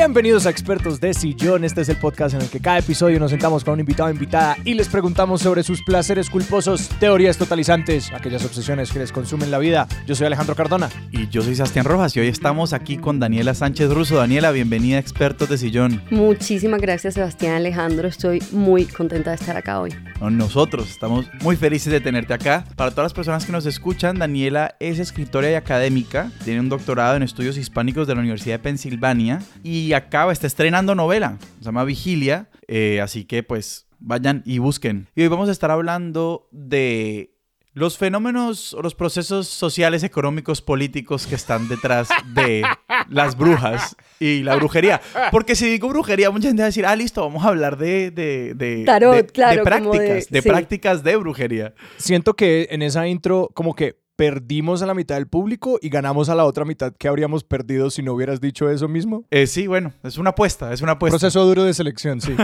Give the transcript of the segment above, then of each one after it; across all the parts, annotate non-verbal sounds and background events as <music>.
Bienvenidos a Expertos de Sillón. Este es el podcast en el que cada episodio nos sentamos con un invitado o invitada y les preguntamos sobre sus placeres culposos, teorías totalizantes, aquellas obsesiones que les consumen la vida. Yo soy Alejandro Cardona. Y yo soy Sebastián Rojas y hoy estamos aquí con Daniela Sánchez Russo. Daniela, bienvenida a Expertos de Sillón. Muchísimas gracias, Sebastián Alejandro. Estoy muy contenta de estar acá hoy. Nosotros estamos muy felices de tenerte acá. Para todas las personas que nos escuchan, Daniela es escritora y académica. Tiene un doctorado en estudios hispánicos de la Universidad de Pensilvania y acaba, está estrenando novela. Se llama Vigilia. Eh, así que pues vayan y busquen. Y hoy vamos a estar hablando de los fenómenos o los procesos sociales, económicos, políticos que están detrás de <laughs> las brujas y la brujería. Porque si digo brujería, mucha gente va a decir, ah, listo, vamos a hablar de, de, de, Tarot, de- de claro, como prácticas, de- de sí. prácticas de brujería. Siento que en esa intro como que perdimos a la mitad del público y ganamos a la otra mitad que habríamos perdido si no hubieras dicho eso mismo. Eh, sí, bueno, es una apuesta, es una apuesta. Proceso duro de selección, sí.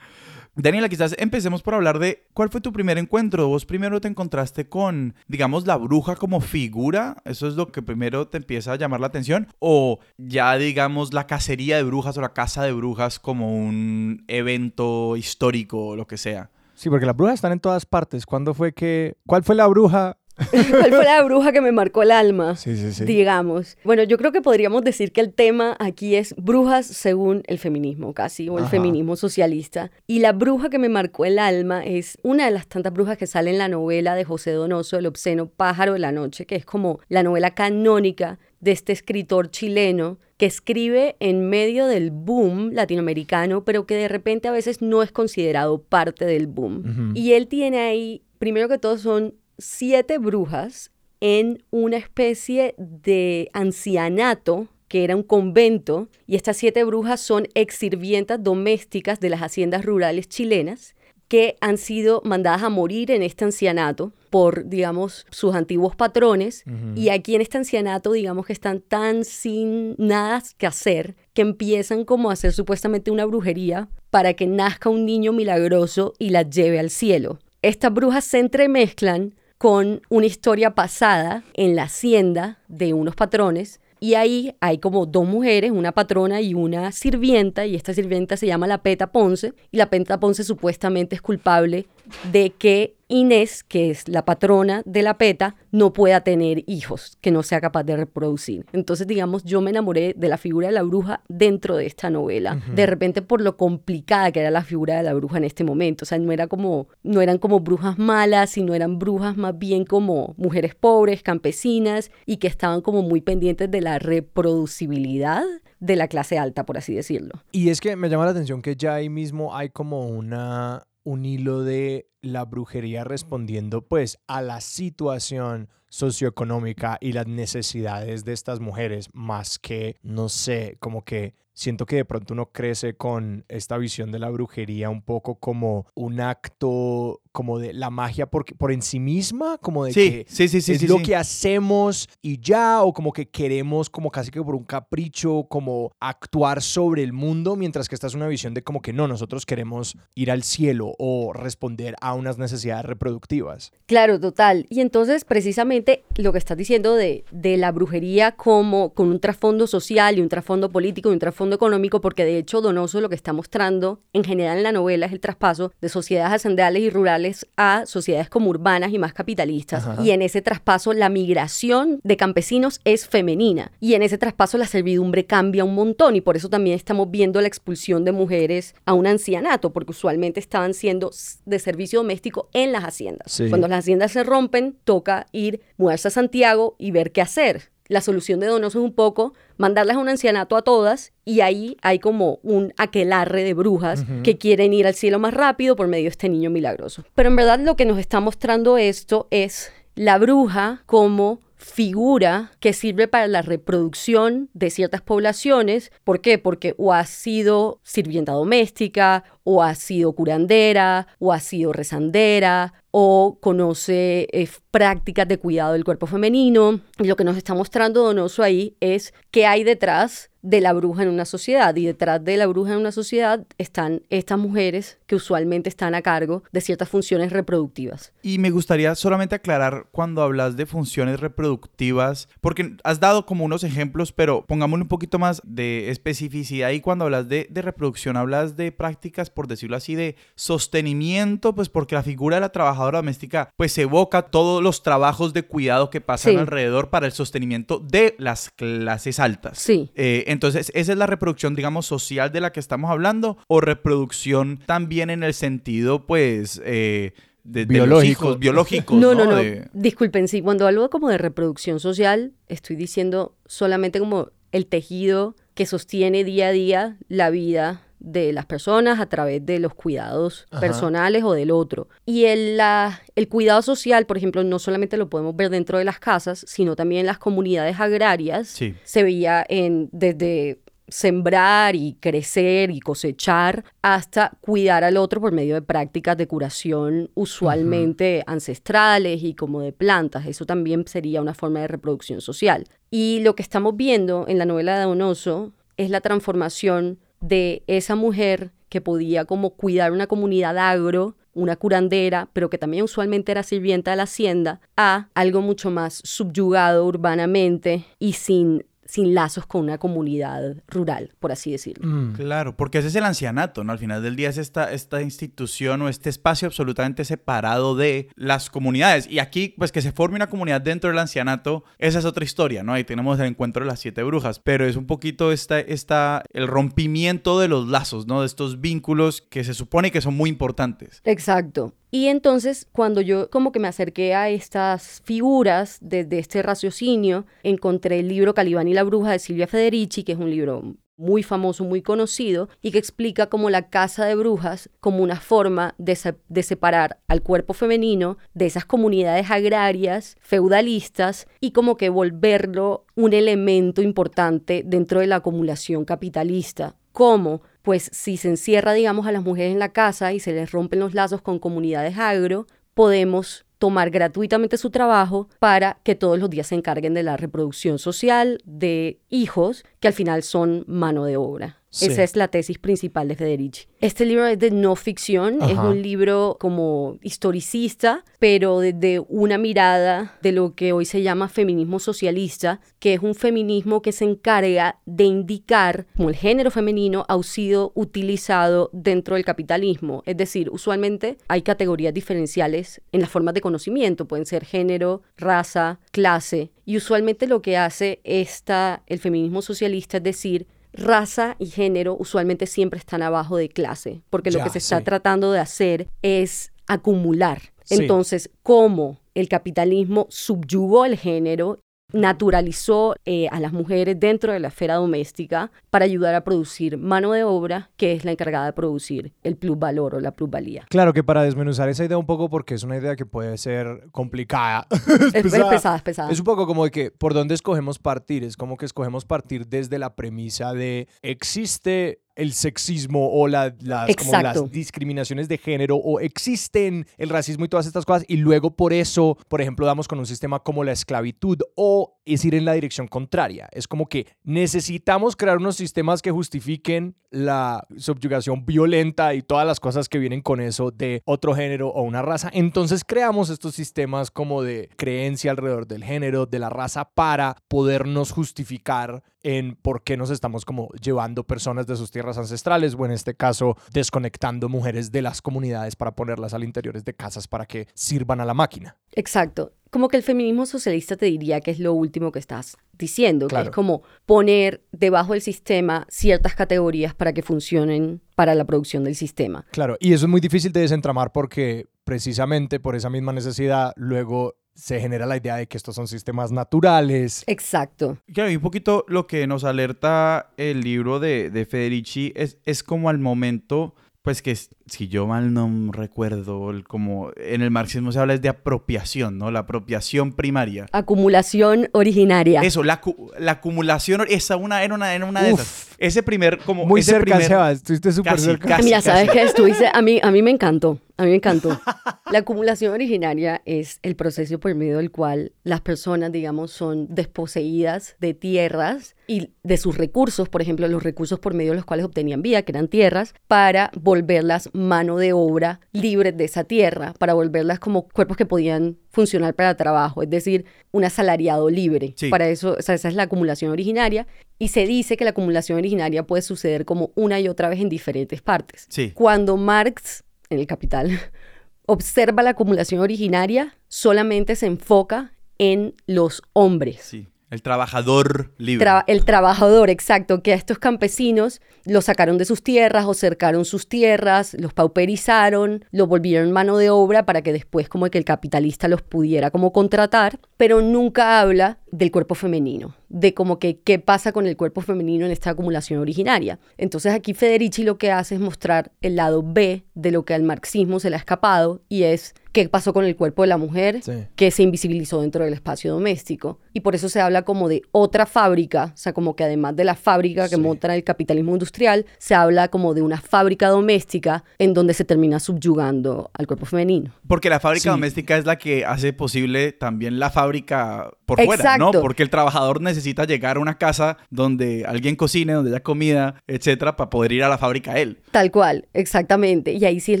<laughs> Daniela, quizás empecemos por hablar de cuál fue tu primer encuentro. Vos primero te encontraste con, digamos, la bruja como figura. ¿Eso es lo que primero te empieza a llamar la atención? ¿O ya, digamos, la cacería de brujas o la caza de brujas como un evento histórico o lo que sea? Sí, porque las brujas están en todas partes. ¿Cuándo fue que... ¿Cuál fue la bruja? <laughs> ¿Cuál fue la bruja que me marcó el alma? Sí, sí, sí. Digamos. Bueno, yo creo que podríamos decir que el tema aquí es brujas según el feminismo, casi, o el Ajá. feminismo socialista. Y la bruja que me marcó el alma es una de las tantas brujas que sale en la novela de José Donoso, El obsceno pájaro de la noche, que es como la novela canónica de este escritor chileno que escribe en medio del boom latinoamericano, pero que de repente a veces no es considerado parte del boom. Y él tiene ahí, primero que todo, son siete brujas en una especie de ancianato que era un convento, y estas siete brujas son ex sirvientas domésticas de las haciendas rurales chilenas que han sido mandadas a morir en este ancianato por, digamos, sus antiguos patrones. Y aquí en este ancianato, digamos que están tan sin nada que hacer, que empiezan como a hacer supuestamente una brujería para que nazca un niño milagroso y la lleve al cielo. Estas brujas se entremezclan con una historia pasada en la hacienda de unos patrones. Y ahí hay como dos mujeres, una patrona y una sirvienta, y esta sirvienta se llama la Peta Ponce, y la Peta Ponce supuestamente es culpable de que Inés, que es la patrona de la Peta, no pueda tener hijos, que no sea capaz de reproducir. Entonces, digamos, yo me enamoré de la figura de la bruja dentro de esta novela, de repente por lo complicada que era la figura de la bruja en este momento, o sea, no era como no eran como brujas malas, sino eran brujas más bien como mujeres pobres, campesinas y que estaban como muy pendientes de la reproducibilidad de la clase alta, por así decirlo. Y es que me llama la atención que ya ahí mismo hay como una un hilo de la brujería respondiendo pues a la situación socioeconómica y las necesidades de estas mujeres más que no sé, como que siento que de pronto uno crece con esta visión de la brujería un poco como un acto como de la magia por, por en sí misma, como de Sí, que sí, sí, sí. es sí, lo sí. que hacemos y ya, o como que queremos, como casi que por un capricho, como actuar sobre el mundo, mientras que esta es una visión de como que no, nosotros queremos ir al cielo o responder a unas necesidades reproductivas. Claro, total. Y entonces, precisamente, lo que estás diciendo de, de la brujería como con un trasfondo social y un trasfondo político y un trasfondo económico, porque de hecho Donoso lo que está mostrando en general en la novela es el traspaso de sociedades hacendales y rurales a sociedades como urbanas y más capitalistas. Ajá. Y en ese traspaso la migración de campesinos es femenina. Y en ese traspaso la servidumbre cambia un montón y por eso también estamos viendo la expulsión de mujeres a un ancianato, porque usualmente estaban siendo de servicio doméstico en las haciendas. Sí. Cuando las haciendas se rompen, toca ir, mudarse a Santiago y ver qué hacer. La solución de Donoso es un poco mandarlas a un ancianato a todas y ahí hay como un aquelarre de brujas que quieren ir al cielo más rápido por medio de este niño milagroso. Pero en verdad lo que nos está mostrando esto es la bruja como figura que sirve para la reproducción de ciertas poblaciones. ¿Por qué? Porque o ha sido sirvienta doméstica o ha sido curandera, o ha sido rezandera, o conoce eh, prácticas de cuidado del cuerpo femenino. Y lo que nos está mostrando Donoso ahí es qué hay detrás de la bruja en una sociedad y detrás de la bruja en una sociedad están estas mujeres que usualmente están a cargo de ciertas funciones reproductivas. Y me gustaría solamente aclarar cuando hablas de funciones reproductivas, porque has dado como unos ejemplos, pero pongámosle un poquito más de especificidad y cuando hablas de, reproducción, hablas de prácticas, por decirlo así, de sostenimiento, pues porque la figura de la trabajadora doméstica pues evoca todos los trabajos de cuidado que pasan alrededor para el sostenimiento de las clases altas. Sí. Eh, entonces, ¿esa es la reproducción, digamos, social de la que estamos hablando? ¿O reproducción también en el sentido, pues, eh, de, biológicos, biológicos? No, no, no. Disculpen, sí, cuando hablo como de reproducción social, estoy diciendo solamente como el tejido que sostiene día a día la vida de las personas a través de los cuidados personales o del otro. Y el, la, el cuidado social, por ejemplo, no solamente lo podemos ver dentro de las casas, sino también en las comunidades agrarias. Se veía en, desde sembrar y crecer y cosechar hasta cuidar al otro por medio de prácticas de curación usualmente ancestrales y como de plantas. Eso también sería una forma de reproducción social. Y lo que estamos viendo en la novela de Donoso es la transformación de esa mujer que podía como cuidar una comunidad agro, una curandera, pero que también usualmente era sirvienta de la hacienda, a algo mucho más subyugado urbanamente y sin sin lazos con una comunidad rural, por así decirlo. Mm. Claro, porque ese es el ancianato, ¿no? Al final del día es esta, esta institución o este espacio absolutamente separado de las comunidades. Y aquí, pues que se forme una comunidad dentro del ancianato, esa es otra historia, ¿no? Ahí tenemos el encuentro de las siete brujas, pero es un poquito esta, esta, el rompimiento de los lazos, ¿no? De estos vínculos que se supone que son muy importantes. Exacto. Y entonces, cuando yo como que me acerqué a estas figuras desde este raciocinio, encontré el libro Calibán y la Bruja de Silvia Federici, que es un libro muy famoso, muy conocido, y que explica como la casa de brujas como una forma de, de, separar al cuerpo femenino de esas comunidades agrarias, feudalistas, y como que volverlo un elemento importante dentro de la acumulación capitalista. ¿Cómo? Pues si se encierra, digamos, a las mujeres en la casa y se les rompen los lazos con comunidades agro, podemos tomar gratuitamente su trabajo para que todos los días se encarguen de la reproducción social de hijos que al final son mano de obra. Esa es la tesis principal de Federici. Este libro es de no ficción, es un libro como historicista, pero desde una mirada de lo que hoy se llama feminismo socialista, que es un feminismo que se encarga de indicar cómo el género femenino ha sido utilizado dentro del capitalismo. Es decir, usualmente hay categorías diferenciales en las formas de conocimiento, pueden ser género, raza, clase, y usualmente lo que hace esta, el feminismo socialista es decir, raza y género usualmente siempre están abajo de clase, porque lo que se está tratando de hacer es acumular. Entonces, ¿cómo el capitalismo subyugó el género naturalizó eh, a las mujeres dentro de la esfera doméstica para ayudar a producir mano de obra que es la encargada de producir el plusvalor o la plusvalía. Claro que para desmenuzar esa idea un poco, porque es una idea que puede ser complicada. <laughs> es, pesada, es pesada. Es un poco como de que por dónde escogemos partir, es como que escogemos partir desde la premisa de existe el sexismo o la, las, las discriminaciones de género o existen el racismo y todas estas cosas y luego por eso, por ejemplo, damos con un sistema como la esclavitud o es ir en la dirección contraria. Es como que necesitamos crear unos sistemas que justifiquen la subyugación violenta y todas las cosas que vienen con eso de otro género o una raza. Entonces creamos estos sistemas como de creencia alrededor del género, de la raza, para podernos justificar en por qué nos estamos como llevando personas de sus tierras ancestrales o en este caso desconectando mujeres de las comunidades para ponerlas al interior de casas para que sirvan a la máquina. Exacto. Como que el feminismo socialista te diría que es lo último que estás diciendo, que es como poner debajo del sistema ciertas categorías para que funcionen para la producción del sistema. Claro, y eso es muy difícil de desentramar porque precisamente por esa misma necesidad luego se genera la idea de que estos son sistemas naturales. Exacto. Claro, y un poquito lo que nos alerta el libro de, de Federici es, es como al momento, pues que si yo mal no recuerdo, como en el marxismo se habla es de apropiación, ¿no? La apropiación primaria. Acumulación originaria. Eso, la, la acumulación, esa una, era una, era una de esas ese primer, como Muy ese cerca, primer, Sebas. Estuviste súper cerca. casi. Mira, ¿sabes qué? Estuviste, a mí, a mí me encantó, a mí me encantó. <laughs> La acumulación originaria es el proceso por medio del cual las personas, digamos, son desposeídas de tierras y de sus recursos, por ejemplo, los recursos por medio de los cuales obtenían vida, que eran tierras, para volverlas mano de obra libres de esa tierra, para volverlas como cuerpos que podían funcionar para trabajo, es decir, un asalariado libre. Sí. Para eso, o sea, esa es la acumulación originaria y se dice que la acumulación originaria puede suceder como una y otra vez en diferentes partes. Sí. Cuando Marx, en el Capital, <laughs> observa la acumulación originaria, solamente se enfoca en los hombres. Sí. El trabajador libre. El trabajador, exacto, que a estos campesinos los sacaron de sus tierras o cercaron sus tierras, los pauperizaron, los volvieron mano de obra para que después como que el capitalista los pudiera como contratar, pero nunca habla del cuerpo femenino, de como que qué pasa con el cuerpo femenino en esta acumulación originaria. Entonces aquí Federici lo que hace es mostrar el lado B de lo que al marxismo se le ha escapado y es qué pasó con el cuerpo de la mujer, Sí. que se invisibilizó dentro del espacio doméstico. Y por eso se habla como de otra fábrica, o sea, como que además de la fábrica que Sí. monta el capitalismo industrial, se habla como de una fábrica doméstica en donde se termina subyugando al cuerpo femenino. Porque la fábrica Sí. doméstica es la que hace posible también la fábrica por fuera, ¿no? Porque el trabajador necesita llegar a una casa donde alguien cocine, donde haya comida, etcétera, para poder ir a la fábrica él. Tal cual, exactamente. Y ahí sí es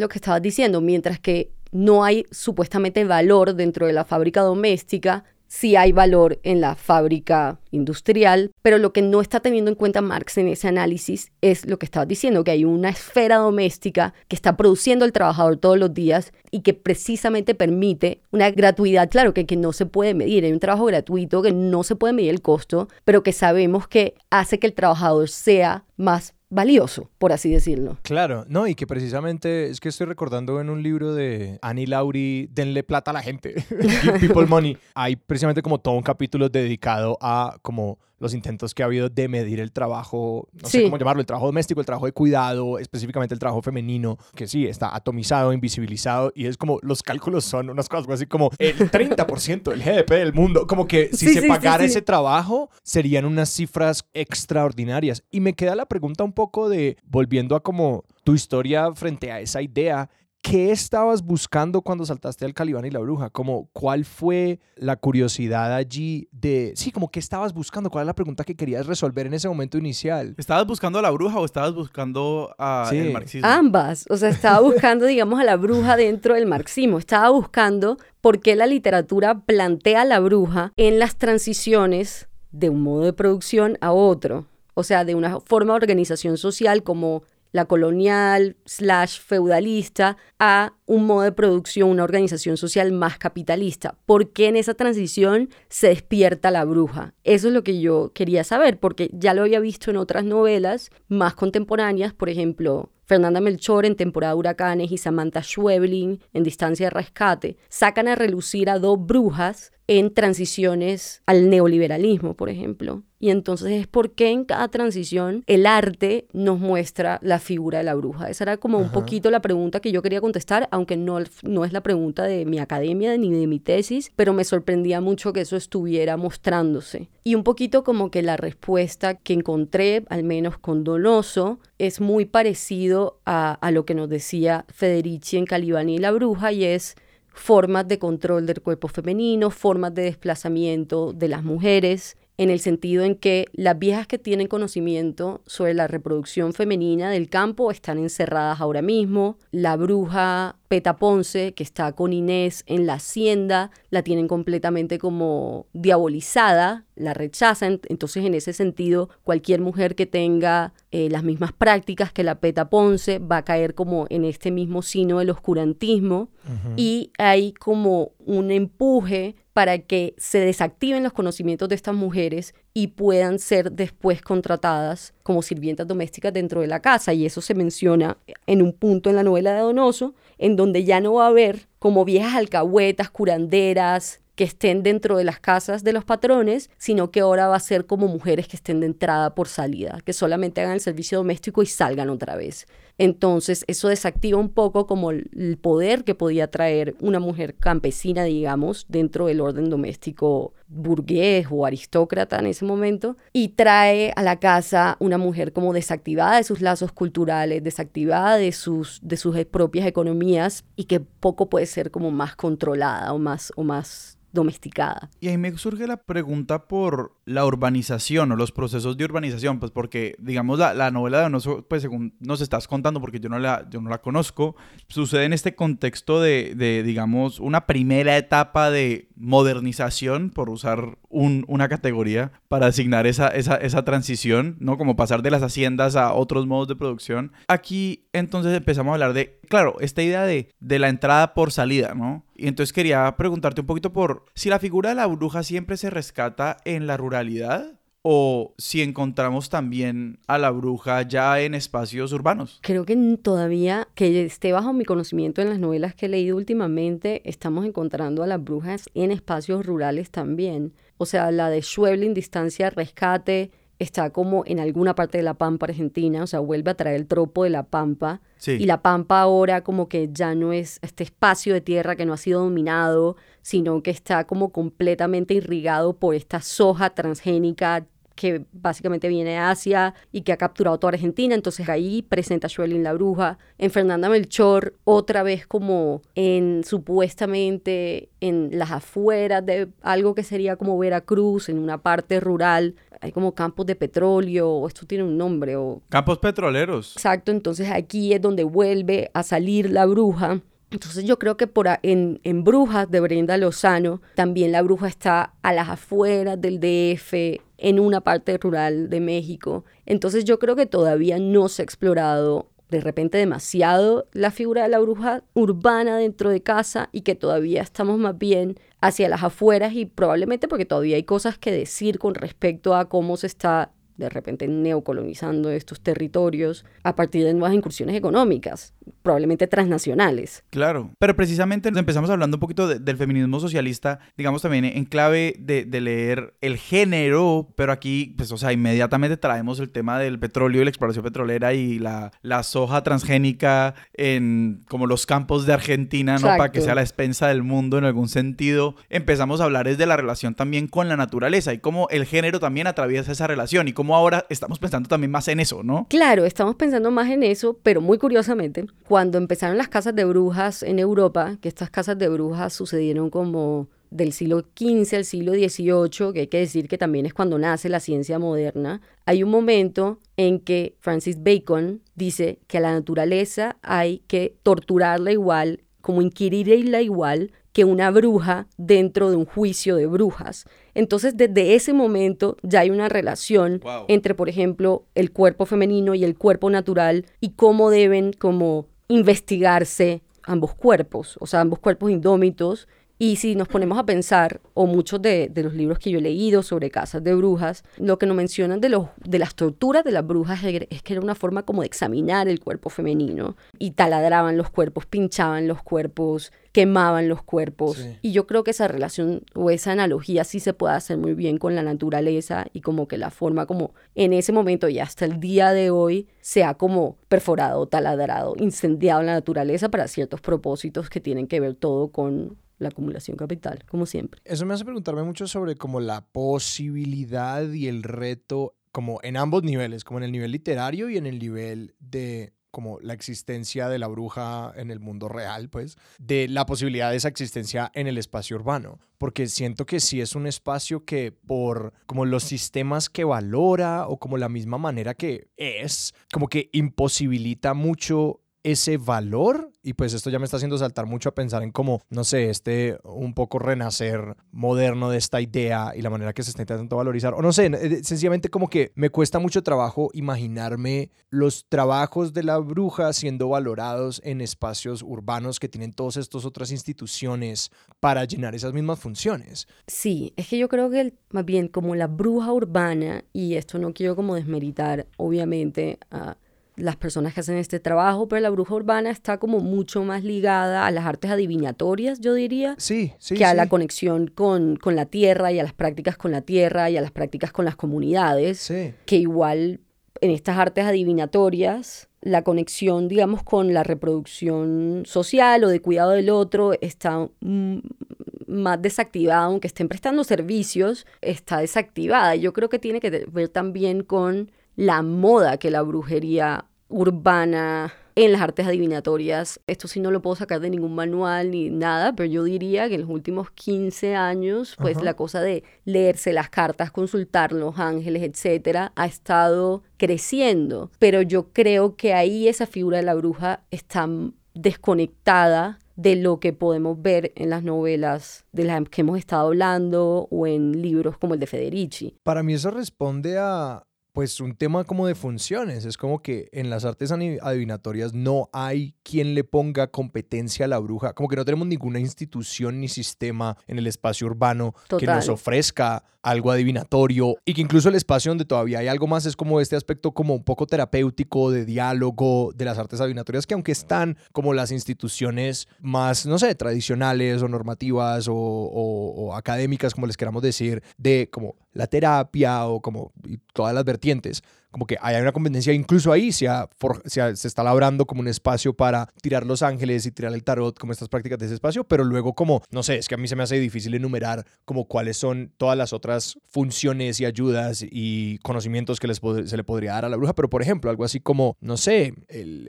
lo que estabas diciendo, mientras que no hay supuestamente valor dentro de la fábrica doméstica, sí hay valor en la fábrica industrial, pero lo que no está teniendo en cuenta Marx en ese análisis es lo que estabas diciendo, que hay una esfera doméstica que está produciendo el trabajador todos los días y que precisamente permite una gratuidad, claro, que, que no se puede medir, hay un trabajo gratuito que no se puede medir el costo, pero que sabemos que hace que el trabajador sea más valioso, por así decirlo. Claro, no, y que precisamente es que estoy recordando en un libro de Annie Lauri, Denle plata a la gente, <laughs> Give People Money. Hay precisamente como todo un capítulo dedicado a como los intentos que ha habido de medir el trabajo, no sé cómo llamarlo, el trabajo doméstico, el trabajo de cuidado, específicamente el trabajo femenino, que sí, está atomizado, invisibilizado, y es como los cálculos son unas cosas así como el <laughs> 30% del GDP del mundo, como que si Sí, se sí, pagara ese trabajo, serían unas cifras extraordinarias. Y me queda la pregunta un poco de, volviendo a como tu historia frente a esa idea, ¿qué estabas buscando cuando saltaste al Calibán y la Bruja? Como, ¿cuál fue la curiosidad allí de, sí, como qué estabas buscando? ¿Cuál es la pregunta que querías resolver en ese momento inicial? ¿Estabas buscando a la bruja o estabas buscando a Sí. el marxismo? Ambas, o sea, estaba buscando, digamos, a la bruja dentro del marxismo, estaba buscando por qué la literatura plantea a la bruja en las transiciones de un modo de producción a otro, o sea, de una forma de organización social como la colonial slash feudalista a un modo de producción, una organización social más capitalista. ¿Por qué en esa transición se despierta la bruja? Eso es lo que yo quería saber, porque ya lo había visto en otras novelas más contemporáneas, por ejemplo, Fernanda Melchor en Temporada de Huracanes y Samantha Schweblin en Distancia de Rescate, sacan a relucir a dos brujas en transiciones al neoliberalismo, por ejemplo. Y entonces es porque en cada transición el arte nos muestra la figura de la bruja. Esa era como un poquito la pregunta que yo quería contestar, aunque no, no es la pregunta de mi academia ni de mi tesis, pero me sorprendía mucho que eso estuviera mostrándose. Y un poquito como que la respuesta que encontré, al menos con Donoso, es muy parecido a, a lo que nos decía Federici en Calibani y la bruja, y es formas de control del cuerpo femenino, formas de desplazamiento de las mujeres, en el sentido en que las viejas que tienen conocimiento sobre la reproducción femenina del campo están encerradas ahora mismo. La bruja Peta Ponce, que está con Inés en la hacienda, la tienen completamente como diabolizada, la rechazan. Entonces, en ese sentido, cualquier mujer que tenga eh, las mismas prácticas que la Peta Ponce va a caer como en este mismo sino del oscurantismo y hay como un empuje para que se desactiven los conocimientos de estas mujeres y puedan ser después contratadas como sirvientas domésticas dentro de la casa. Y eso se menciona en un punto en la novela de Donoso, en donde ya no va a haber como viejas alcahuetas, curanderas, que estén dentro de las casas de los patrones, sino que ahora va a ser como mujeres que estén de entrada por salida, que solamente hagan el servicio doméstico y salgan otra vez. Entonces, eso desactiva un poco como el poder que podía traer una mujer campesina, digamos, dentro del orden doméstico burgués o aristócrata en ese momento, y trae a la casa una mujer como desactivada de sus lazos culturales, desactivada de sus, de sus propias economías y que poco puede ser como más controlada o más, o más domesticada. Y ahí me surge la pregunta por la urbanización o los procesos de urbanización, pues porque, digamos, la, la novela de Donoso, pues según nos estás contando, porque yo no la, yo no la conozco, sucede en este contexto de, de digamos, una primera etapa de modernización, por usar un, una categoría para asignar esa, esa, esa transición, ¿no? Como pasar de las haciendas a otros modos de producción. Aquí entonces empezamos a hablar de, claro, esta idea de, de la entrada por salida, ¿no? Y entonces quería preguntarte un poquito por si la figura de la bruja siempre se rescata en la ruralidad o si encontramos también a la bruja ya en espacios urbanos. Creo que todavía, que esté bajo mi conocimiento en las novelas que he leído últimamente, estamos encontrando a las brujas en espacios rurales también. O sea, la de Schweblin, Distancia Rescate, está como en alguna parte de la Pampa Argentina, o sea, vuelve a traer el tropo de la Pampa. Y la Pampa ahora como que ya no es este espacio de tierra que no ha sido dominado, sino que está como completamente irrigado por esta soja transgénica que básicamente viene de Asia y que ha capturado toda Argentina. Entonces ahí presenta a la bruja. En Fernanda Melchor, otra vez como en supuestamente en las afueras de algo que sería como Veracruz, en una parte rural. Hay como campos de petróleo, o esto tiene un nombre. O... Campos petroleros. Exacto, entonces aquí es donde vuelve a salir la bruja entonces yo creo que por en, en Brujas de Brenda Lozano, también la bruja está a las afueras del DF, en una parte rural de México. Entonces yo creo que todavía no se ha explorado de repente demasiado la figura de la bruja urbana dentro de casa y que todavía estamos más bien hacia las afueras y probablemente porque todavía hay cosas que decir con respecto a cómo se está de repente neocolonizando estos territorios a partir de nuevas incursiones económicas, probablemente transnacionales. Claro, pero precisamente empezamos hablando un poquito del feminismo socialista, digamos también en clave de, leer el género, pero aquí, pues, o sea, inmediatamente traemos el tema del petróleo y la exploración petrolera y la, la soja transgénica en como los campos de Argentina, ¿no? Para que sea la expensa del mundo en algún sentido. Empezamos a hablar es de la relación también con la naturaleza y cómo el género también atraviesa esa relación y cómo ahora estamos pensando también más en eso, ¿no? Claro, estamos pensando más en eso, pero muy curiosamente, cuando empezaron las casas de brujas en Europa, que estas casas de brujas sucedieron como del siglo XV al siglo XVIII, que hay que decir que también es cuando nace la ciencia moderna, hay un momento en que Francis Bacon dice que a la naturaleza hay que torturarla igual, como inquirirla igual que una bruja dentro de un juicio de brujas. Entonces, desde ese momento ya hay una relación entre, por ejemplo, el cuerpo femenino y el cuerpo natural y cómo deben como investigarse ambos cuerpos, o sea, ambos cuerpos indómitos y si nos ponemos a pensar, o muchos de, los libros que yo he leído sobre casas de brujas, lo que nos mencionan de, los, de las torturas de las brujas es que era una forma como de examinar el cuerpo femenino. Y taladraban los cuerpos, pinchaban los cuerpos, quemaban los cuerpos. Y yo creo que esa relación o esa analogía sí se puede hacer muy bien con la naturaleza y como que la forma como en ese momento y hasta el día de hoy se ha como perforado, taladrado, incendiado la naturaleza para ciertos propósitos que tienen que ver todo con la acumulación capital, como siempre. Eso me hace preguntarme mucho sobre como la posibilidad y el reto, como en ambos niveles, como en el nivel literario y en el nivel de como la existencia de la bruja en el mundo real, pues, de la posibilidad de esa existencia en el espacio urbano, porque siento que sí es un espacio que por como los sistemas que valora o como la misma manera que es, como que imposibilita mucho ese valor y pues esto ya me está haciendo saltar mucho a pensar en cómo, no sé, este un poco renacer moderno de esta idea y la manera que se está intentando valorizar. O no sé, eh, sencillamente como que me cuesta mucho trabajo imaginarme los trabajos de la bruja siendo valorados en espacios urbanos que tienen todas estas otras instituciones para llenar esas mismas funciones. Sí, es que yo creo que más bien como la bruja urbana, y esto no quiero como desmeritar, obviamente, a las personas que hacen este trabajo, pero la bruja urbana está como mucho más ligada a las artes adivinatorias, yo diría. Sí, sí. Que a la conexión con, con, la tierra y a las prácticas con la tierra y a las prácticas con las comunidades. Que igual en estas artes adivinatorias, la conexión, digamos, con la reproducción social o de cuidado del otro está más desactivada, aunque estén prestando servicios, está desactivada. Yo creo que tiene que ver también con la moda que la brujería urbana en las artes adivinatorias. Esto sí no lo puedo sacar de ningún manual ni nada, pero yo diría que en los últimos 15 años, pues la cosa de leerse las cartas, consultar los ángeles, etcétera, ha estado creciendo. Pero yo creo que ahí esa figura de la bruja está desconectada de lo que podemos ver en las novelas de las que hemos estado hablando o en libros como el de Federici. Para mí eso responde a pues un tema como de funciones. Es como que en las artes adivinatorias no hay quien le ponga competencia a la bruja. Como que no tenemos ninguna institución ni sistema en el espacio urbano que nos ofrezca algo adivinatorio y que incluso el espacio donde todavía hay algo más es como este aspecto como un poco terapéutico de diálogo de las artes adivinatorias que aunque están como las instituciones más, no sé, tradicionales o normativas o, académicas, como les queramos decir, de como la terapia o como todas las vertientes, como que hay una competencia, incluso ahí se, se, está labrando como un espacio para tirar los ángeles y tirar el tarot, como estas prácticas de ese espacio, pero luego como, no sé, es que a mí se me hace difícil enumerar como cuáles son todas las otras funciones y ayudas y conocimientos que les se le podría dar a la bruja, pero por ejemplo, algo así como, no sé,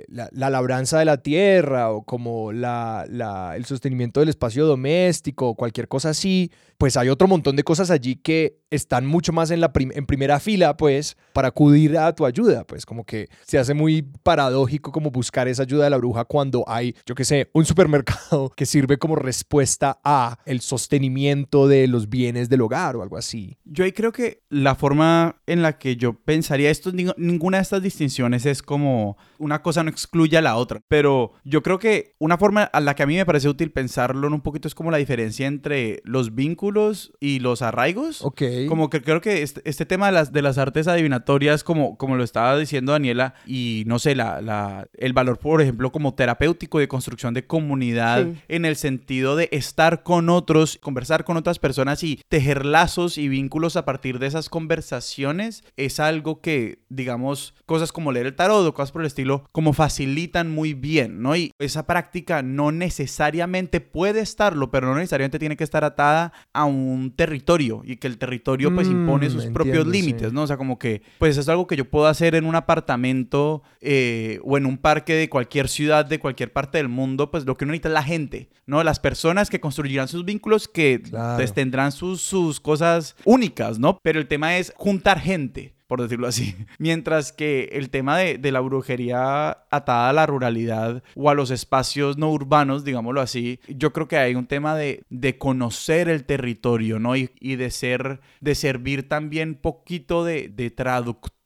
la, labranza de la tierra o como la, el sostenimiento del espacio doméstico, cualquier cosa así, pues hay otro montón de cosas allí que están mucho más en, la en primera fila, pues, para acudir a tu ayuda. Pues como que se hace muy paradójico como buscar esa ayuda de la bruja cuando hay, yo qué sé, un supermercado <laughs> que sirve como respuesta a el sostenimiento de los bienes del hogar o algo así. Yo ahí creo que la forma en la que yo pensaría esto, ninguna de estas distinciones es como una cosa no excluye a la otra, pero yo creo que una forma a la que a mí me parece útil pensarlo un poquito es como la diferencia entre los vínculos y los arraigos. Ok. Como que creo que este, este tema de las, de las artes adivinatorias como como, lo estaba diciendo Daniela, y no sé, la, la, el valor, por ejemplo, como terapéutico de construcción de comunidad, en el sentido de estar con otros, conversar con otras personas y tejer lazos y vínculos a partir de esas conversaciones, es algo que, digamos, cosas como leer el tarot o cosas por el estilo, como facilitan muy bien, ¿no? Y esa práctica no necesariamente puede estarlo, pero no necesariamente tiene que estar atada a un territorio y que el territorio pues impone mm, sus propios límites, ¿no? O sea, como que, pues es algo que yo puedo hacer en un apartamento eh, o en un parque de cualquier ciudad, de cualquier parte del mundo, pues lo que uno necesita es la gente, ¿no? Las personas que construirán sus vínculos, que pues, tendrán sus, sus cosas únicas, ¿no? Pero el tema es juntar gente por decirlo así. <laughs> Mientras que el tema de, la brujería atada a la ruralidad o a los espacios no urbanos, digámoslo así, yo creo que hay un tema de, de conocer el territorio, ¿no? Y, y, de ser, de servir también poquito de, de traductor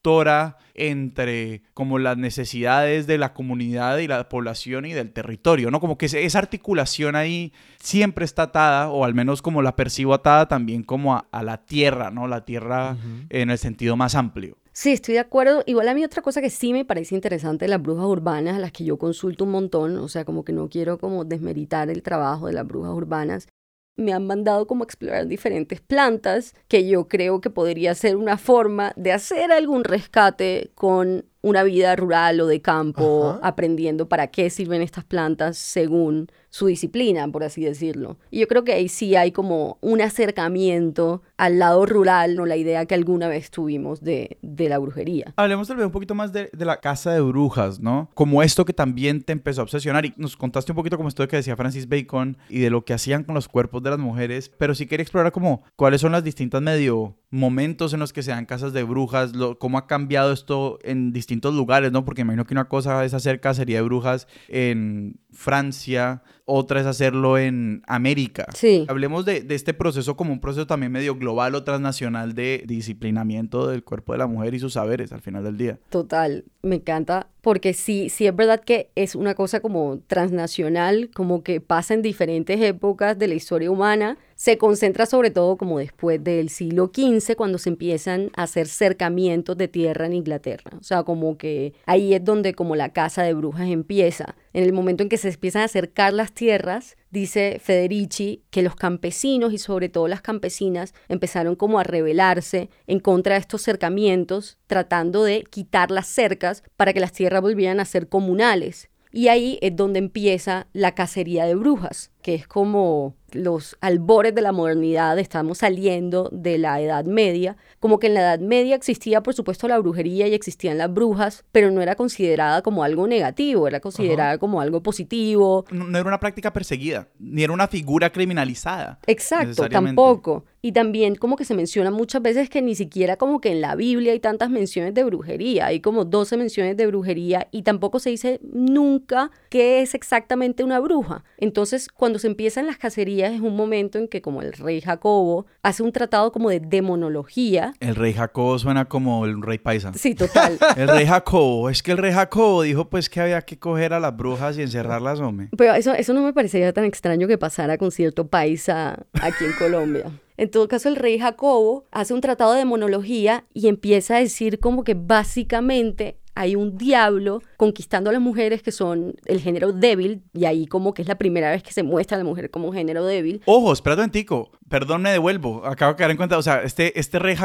entre como las necesidades de la comunidad y la población y del territorio, ¿no? Como que esa articulación ahí siempre está atada, o al menos como la percibo atada también como a, la tierra, ¿no? La tierra en el sentido más amplio. Sí, estoy de acuerdo. Igual a mí otra cosa que sí me parece interesante de las brujas urbanas, a las que yo consulto un montón, o sea, como que no quiero como desmeritar el trabajo de las brujas urbanas, me han mandado como explorar diferentes plantas que yo creo que podría ser una forma de hacer algún rescate con una vida rural o de campo, aprendiendo para qué sirven estas plantas según su disciplina, por así decirlo. Y yo creo que ahí sí hay como un acercamiento al lado rural, no la idea que alguna vez tuvimos de, de la brujería. Hablemos tal vez un poquito más de, de, la casa de brujas, ¿no? Como esto que también te empezó a obsesionar y nos contaste un poquito como esto que decía Francis Bacon y de lo que hacían con los cuerpos de las mujeres, pero sí quería explorar como cuáles son las distintas medio momentos en los que se dan casas de brujas, lo, cómo ha cambiado esto en distintos lugares, ¿no? Porque imagino que una cosa es hacer cacería de brujas en Francia, otra es hacerlo en América. Sí. Hablemos de, de, este proceso como un proceso también medio global o transnacional de disciplinamiento del cuerpo de la mujer y sus saberes al final del día. Total, me encanta porque sí, sí es verdad que es una cosa como transnacional, como que pasa en diferentes épocas de la historia humana se concentra sobre todo como después del siglo XV, cuando se empiezan a hacer cercamientos de tierra en Inglaterra. O sea, como que ahí es donde como la casa de brujas empieza. En el momento en que se empiezan a acercar las tierras, dice Federici que los campesinos y sobre todo las campesinas empezaron como a rebelarse en contra de estos cercamientos, tratando de quitar las cercas para que las tierras volvieran a ser comunales. Y ahí es donde empieza la cacería de brujas, que es como los albores de la modernidad, estamos saliendo de la Edad Media, como que en la Edad Media existía por supuesto la brujería y existían las brujas, pero no era considerada como algo negativo, era considerada como algo positivo. No, no, era una práctica perseguida, ni era una figura criminalizada. Exacto, tampoco. Y también como que se menciona muchas veces que ni siquiera como que en la Biblia hay tantas menciones de brujería, hay como 12 menciones de brujería y tampoco se dice nunca qué es exactamente una bruja. Entonces, cuando se empiezan las cacerías es un momento en que como el rey Jacobo hace un tratado como de demonología. El rey Jacobo suena como el rey paisa. Sí, total. <laughs> el rey Jacobo, es que el rey Jacobo dijo pues que había que coger a las brujas y encerrarlas, hombre. Pero eso, eso no me parecería tan extraño que pasara con cierto paisa aquí en Colombia. En todo caso, el rey Jacobo hace un tratado de monología y empieza a decir como que básicamente hay un diablo conquistando a las mujeres que son el género débil, y ahí como que es la primera vez que se muestra a la mujer como género débil. Ojo, espérate un tico, perdón, me devuelvo, acabo de caer en cuenta, o sea, este, este rey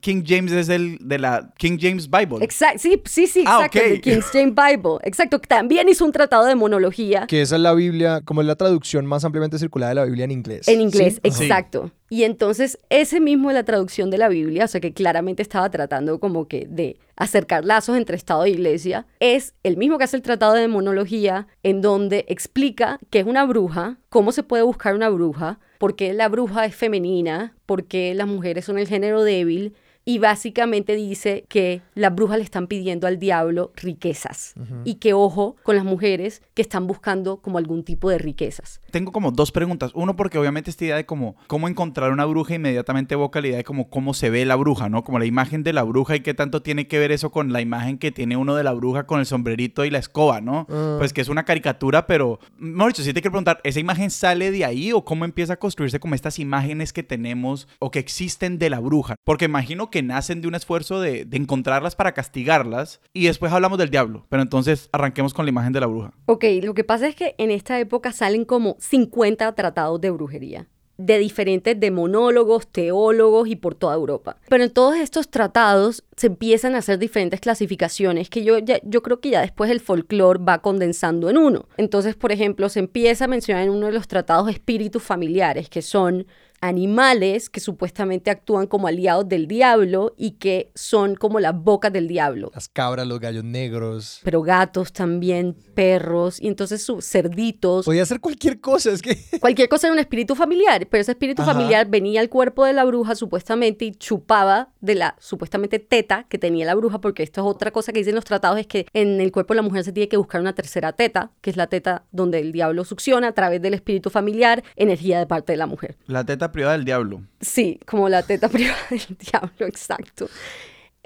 King James es del, de la King James Bible. Exacto, sí, sí, sí, Ah, exacto, ok. el King James Bible, exacto, también hizo un tratado de monología. Que esa es la Biblia, como es la traducción más ampliamente circulada de la Biblia en inglés. En inglés, ¿Sí? Sí. Y entonces ese mismo es la traducción de la Biblia, o sea que claramente estaba tratando como que de acercar lazos entre Estado e Iglesia, es el mismo que hace el Tratado de Monología, en donde explica qué es una bruja, cómo se puede buscar una bruja, por qué la bruja es femenina, por qué las mujeres son el género débil, y básicamente dice que las brujas le están pidiendo al diablo riquezas y que ojo con las mujeres que están buscando como algún tipo de riquezas. Tengo como dos preguntas. Uno, porque obviamente esta idea de como cómo encontrar una bruja inmediatamente evoca la idea de como cómo se ve la bruja, ¿no? Como la imagen de la bruja y qué tanto tiene que ver eso con la imagen que tiene uno de la bruja con el sombrerito y la escoba, ¿no? Ah. Pues que es una caricatura, pero, mejor dicho, sí te quiero preguntar, ¿esa imagen sale de ahí o cómo empieza a construirse como estas imágenes que tenemos o que existen de la bruja? Porque imagino que nacen de un esfuerzo de, de encontrarlas para castigarlas y después hablamos del diablo, pero entonces arranquemos con la imagen de la bruja. Ok, lo que pasa es que en esta época salen como 50 tratados de brujería de diferentes demonólogos, teólogos y por toda Europa. Pero en todos estos tratados se empiezan a hacer diferentes clasificaciones que yo, ya- yo creo que ya después el folclore va condensando en uno. Entonces, por ejemplo, se empieza a mencionar en uno de los tratados espíritus familiares, que son animales que supuestamente actúan como aliados del diablo y que son como las bocas del diablo Las cabras, los gallos negros. pero gatos también, perros, y entonces sus cerditos. Podía hacer cualquier cosa, es que... <laughs> Cualquier cosa era un espíritu familiar, pero ese espíritu Ajá. familiar venía al cuerpo de la bruja supuestamente y chupaba de la supuestamente teta que tenía la bruja, porque esto es otra cosa que dicen los tratados, es que en el cuerpo de la mujer se tiene que buscar una tercera teta, que es la teta donde el diablo succiona a través del espíritu familiar energía de parte de la mujer. La teta privada del diablo. Sí, como la teta <laughs> privada del diablo, exacto.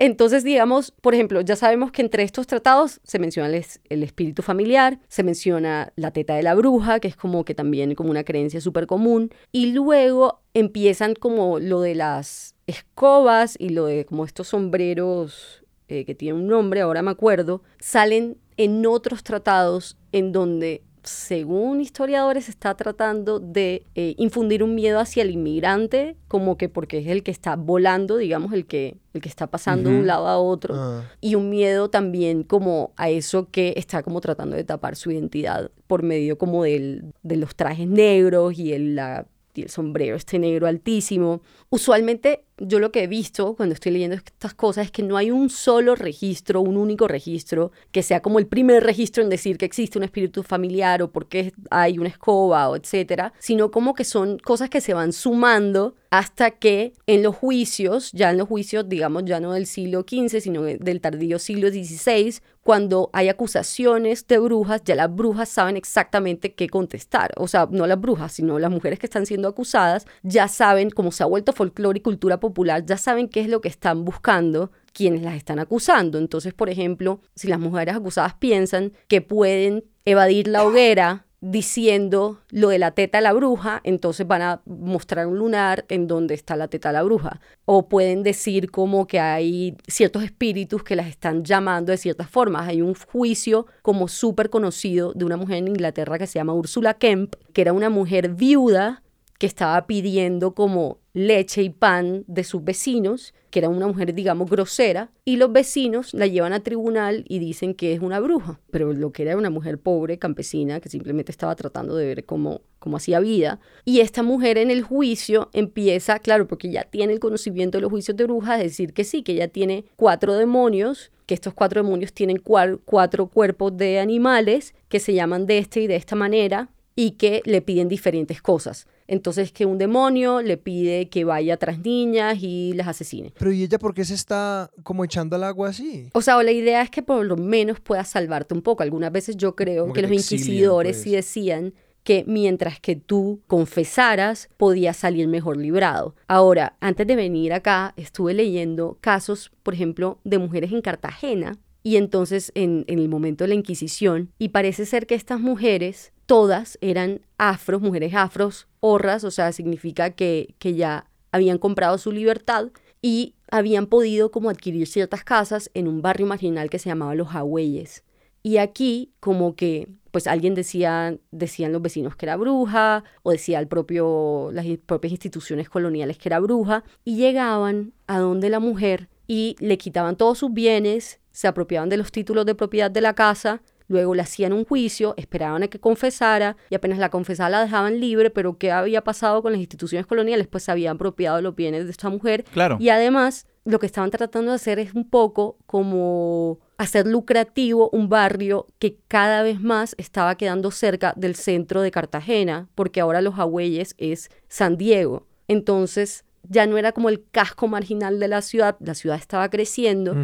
Entonces, digamos, por ejemplo, ya sabemos que entre estos tratados se menciona el espíritu familiar, se menciona la teta de la bruja, que es como que también como una creencia súper común, y luego empiezan como lo de las escobas y lo de como estos sombreros eh, que tienen un nombre, ahora me acuerdo, salen en otros tratados en donde según historiadores, está tratando de eh, infundir un miedo hacia el inmigrante, como que porque es el que está volando, digamos, el que, el que está pasando de un lado a otro, Ah. y un miedo también como a eso que está como tratando de tapar su identidad por medio como del, de los trajes negros y el, la- y el sombrero este negro altísimo. Usualmente yo lo que he visto cuando estoy leyendo estas cosas es que no hay un solo registro, un único registro, que sea como el primer registro en decir que existe un espíritu familiar o por qué hay una escoba o etcétera, sino como que son cosas que se van sumando hasta que en los juicios, ya en los juicios, digamos, ya no del siglo XV, sino del tardío siglo XVI, cuando hay acusaciones de brujas, ya las brujas saben exactamente qué contestar. O sea, no las brujas, sino las mujeres que están siendo acusadas, ya saben, como se ha vuelto folclore y cultura popular, ya saben qué es lo que están buscando quienes las están acusando. Entonces, por ejemplo, si las mujeres acusadas piensan que pueden evadir la hoguera diciendo lo de la teta de la bruja, entonces van a mostrar un lunar en donde está la teta de la bruja. O pueden decir como que hay ciertos espíritus que las están llamando de ciertas formas. Hay un juicio como súper conocido de una mujer en Inglaterra que se llama Ursula Kemp, que era una mujer viuda que estaba pidiendo como leche y pan de sus vecinos, que era una mujer, digamos, grosera, y los vecinos la llevan a tribunal y dicen que es una bruja, pero lo que era una mujer pobre, campesina, que simplemente estaba tratando de ver cómo, cómo hacía vida. Y esta mujer en el juicio empieza, claro, porque ya tiene el conocimiento de los juicios de brujas, decir que sí, que ella tiene cuatro demonios, que estos cuatro demonios tienen cuatro cuerpos de animales que se llaman de esta y de esta manera y que le piden diferentes cosas. Entonces que un demonio le pide que vaya tras niñas y las asesine. Pero ¿y ella por qué se está como echando al agua así? O sea, la idea es que por lo menos pueda salvarte un poco. Algunas veces yo creo que, los inquisidores sí pues. decían que mientras que tú confesaras, podías salir mejor librado. Ahora, antes de venir acá, estuve leyendo casos, por ejemplo, de mujeres en Cartagena y entonces en, en, el momento de la Inquisición, y parece ser que estas mujeres todas eran afros, mujeres afros, horras, o sea, significa que, que ya habían comprado su libertad y habían podido como adquirir ciertas casas en un barrio marginal que se llamaba Los Agüeyes. Y aquí como que pues alguien decía, decían los vecinos que era bruja, o decía el propio, las propias instituciones coloniales que era bruja, y llegaban a donde la mujer y le quitaban todos sus bienes, se apropiaban de los títulos de propiedad de la casa Luego le hacían un juicio, esperaban a que confesara y apenas la confesara la dejaban libre, pero ¿qué había pasado con las instituciones coloniales? Pues se habían apropiado los bienes de esta mujer. Claro. Y además lo que estaban tratando de hacer es un poco como hacer lucrativo un barrio que cada vez más estaba quedando cerca del centro de Cartagena, porque ahora Los Agüeyes es San Diego. Entonces, ya no era como el casco marginal de la ciudad, la ciudad estaba creciendo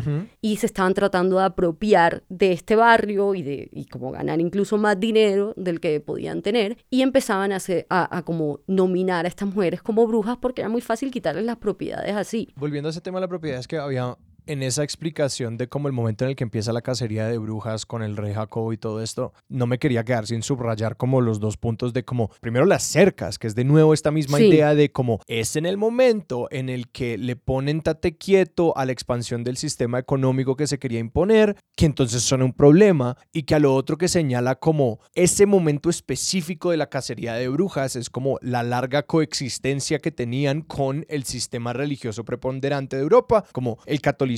y se estaban tratando de apropiar de este barrio y de y como ganar incluso más dinero del que podían tener y empezaban a, hacer, a, a como nominar a estas mujeres como brujas porque era muy fácil quitarles las propiedades así. Volviendo a ese tema de la propiedad, es que había en esa explicación de cómo el momento en el que empieza la cacería de brujas con el rey Jacobo y todo esto, no me quería quedar sin subrayar como los dos puntos de como, primero las cercas, que es de nuevo esta misma idea de como es en el momento en el que le ponen tate quieto a la expansión del sistema económico que se quería imponer, que entonces son un problema y que a lo otro que señala como ese momento específico de la cacería de brujas es como la larga coexistencia que tenían con el sistema religioso preponderante de Europa, como el catolicismo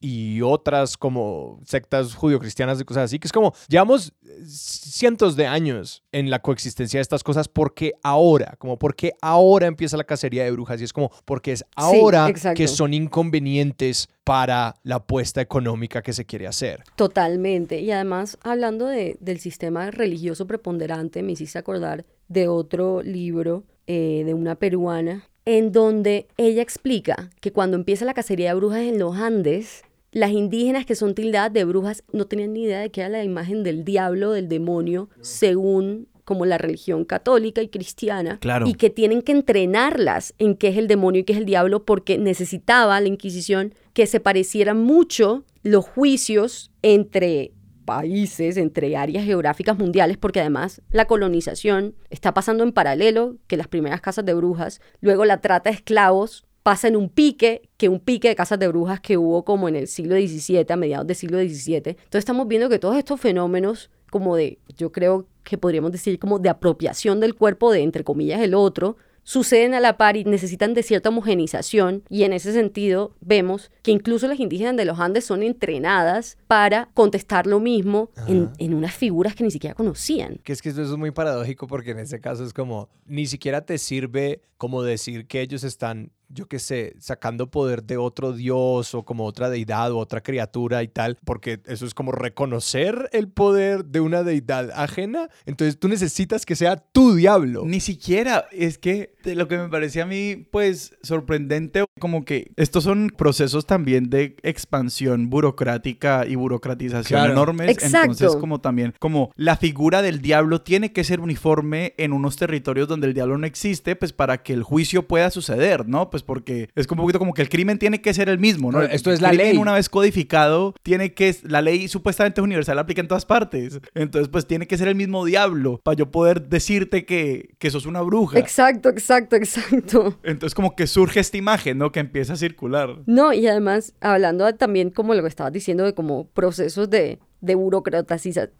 y otras como sectas judio-cristianas y cosas así, que es como, llevamos cientos de años en la coexistencia de estas cosas, porque ahora? Como, porque ahora empieza la cacería de brujas? Y es como, porque es ahora que son inconvenientes para la apuesta económica que se quiere hacer. Totalmente. Y además, hablando de, del sistema religioso preponderante, me hiciste acordar de otro libro eh, de una peruana en donde ella explica que cuando empieza la cacería de brujas en los Andes, las indígenas que son tildadas de brujas no tenían ni idea de que era la imagen del diablo, del demonio, según como la religión católica y cristiana, claro. y que tienen que entrenarlas en qué es el demonio y qué es el diablo, porque necesitaba la Inquisición que se parecieran mucho los juicios entre países, entre áreas geográficas mundiales, porque además la colonización está pasando en paralelo que las primeras casas de brujas, luego la trata de esclavos pasa en un pique, que un pique de casas de brujas que hubo como en el siglo XVII, a mediados del siglo XVII. Entonces estamos viendo que todos estos fenómenos como de, yo creo que podríamos decir como de apropiación del cuerpo de, entre comillas, el otro, suceden a la par y necesitan de cierta homogenización y en ese sentido vemos que incluso las indígenas de los Andes son entrenadas para contestar lo mismo en, en, unas figuras que ni siquiera conocían. Que es que eso es muy paradójico porque en ese caso es como ni siquiera te sirve como decir que ellos están yo qué sé, sacando poder de otro dios o como otra deidad o otra criatura y tal, porque eso es como reconocer el poder de una deidad ajena. Entonces tú necesitas que sea tu diablo. Ni siquiera, es que lo que me parecía a mí, pues, sorprendente, como que estos son procesos también de expansión burocrática y burocratización enormes. Exacto. Entonces, como también, como la figura del diablo tiene que ser uniforme en unos territorios donde el diablo no existe, pues para que el juicio pueda suceder, ¿no? Pues porque es como un poquito como que el crimen tiene que ser el mismo, ¿no? Esto es la ley. Una vez codificado, tiene que, la ley supuestamente es universal, aplica en todas partes. Entonces, pues tiene que ser el mismo diablo para yo poder decirte que, que sos una bruja. Exacto, exacto, exacto. Entonces, como que surge esta imagen, ¿no? Que empieza a circular. No, y además, hablando también como lo que estabas diciendo de como procesos de, de burocratización,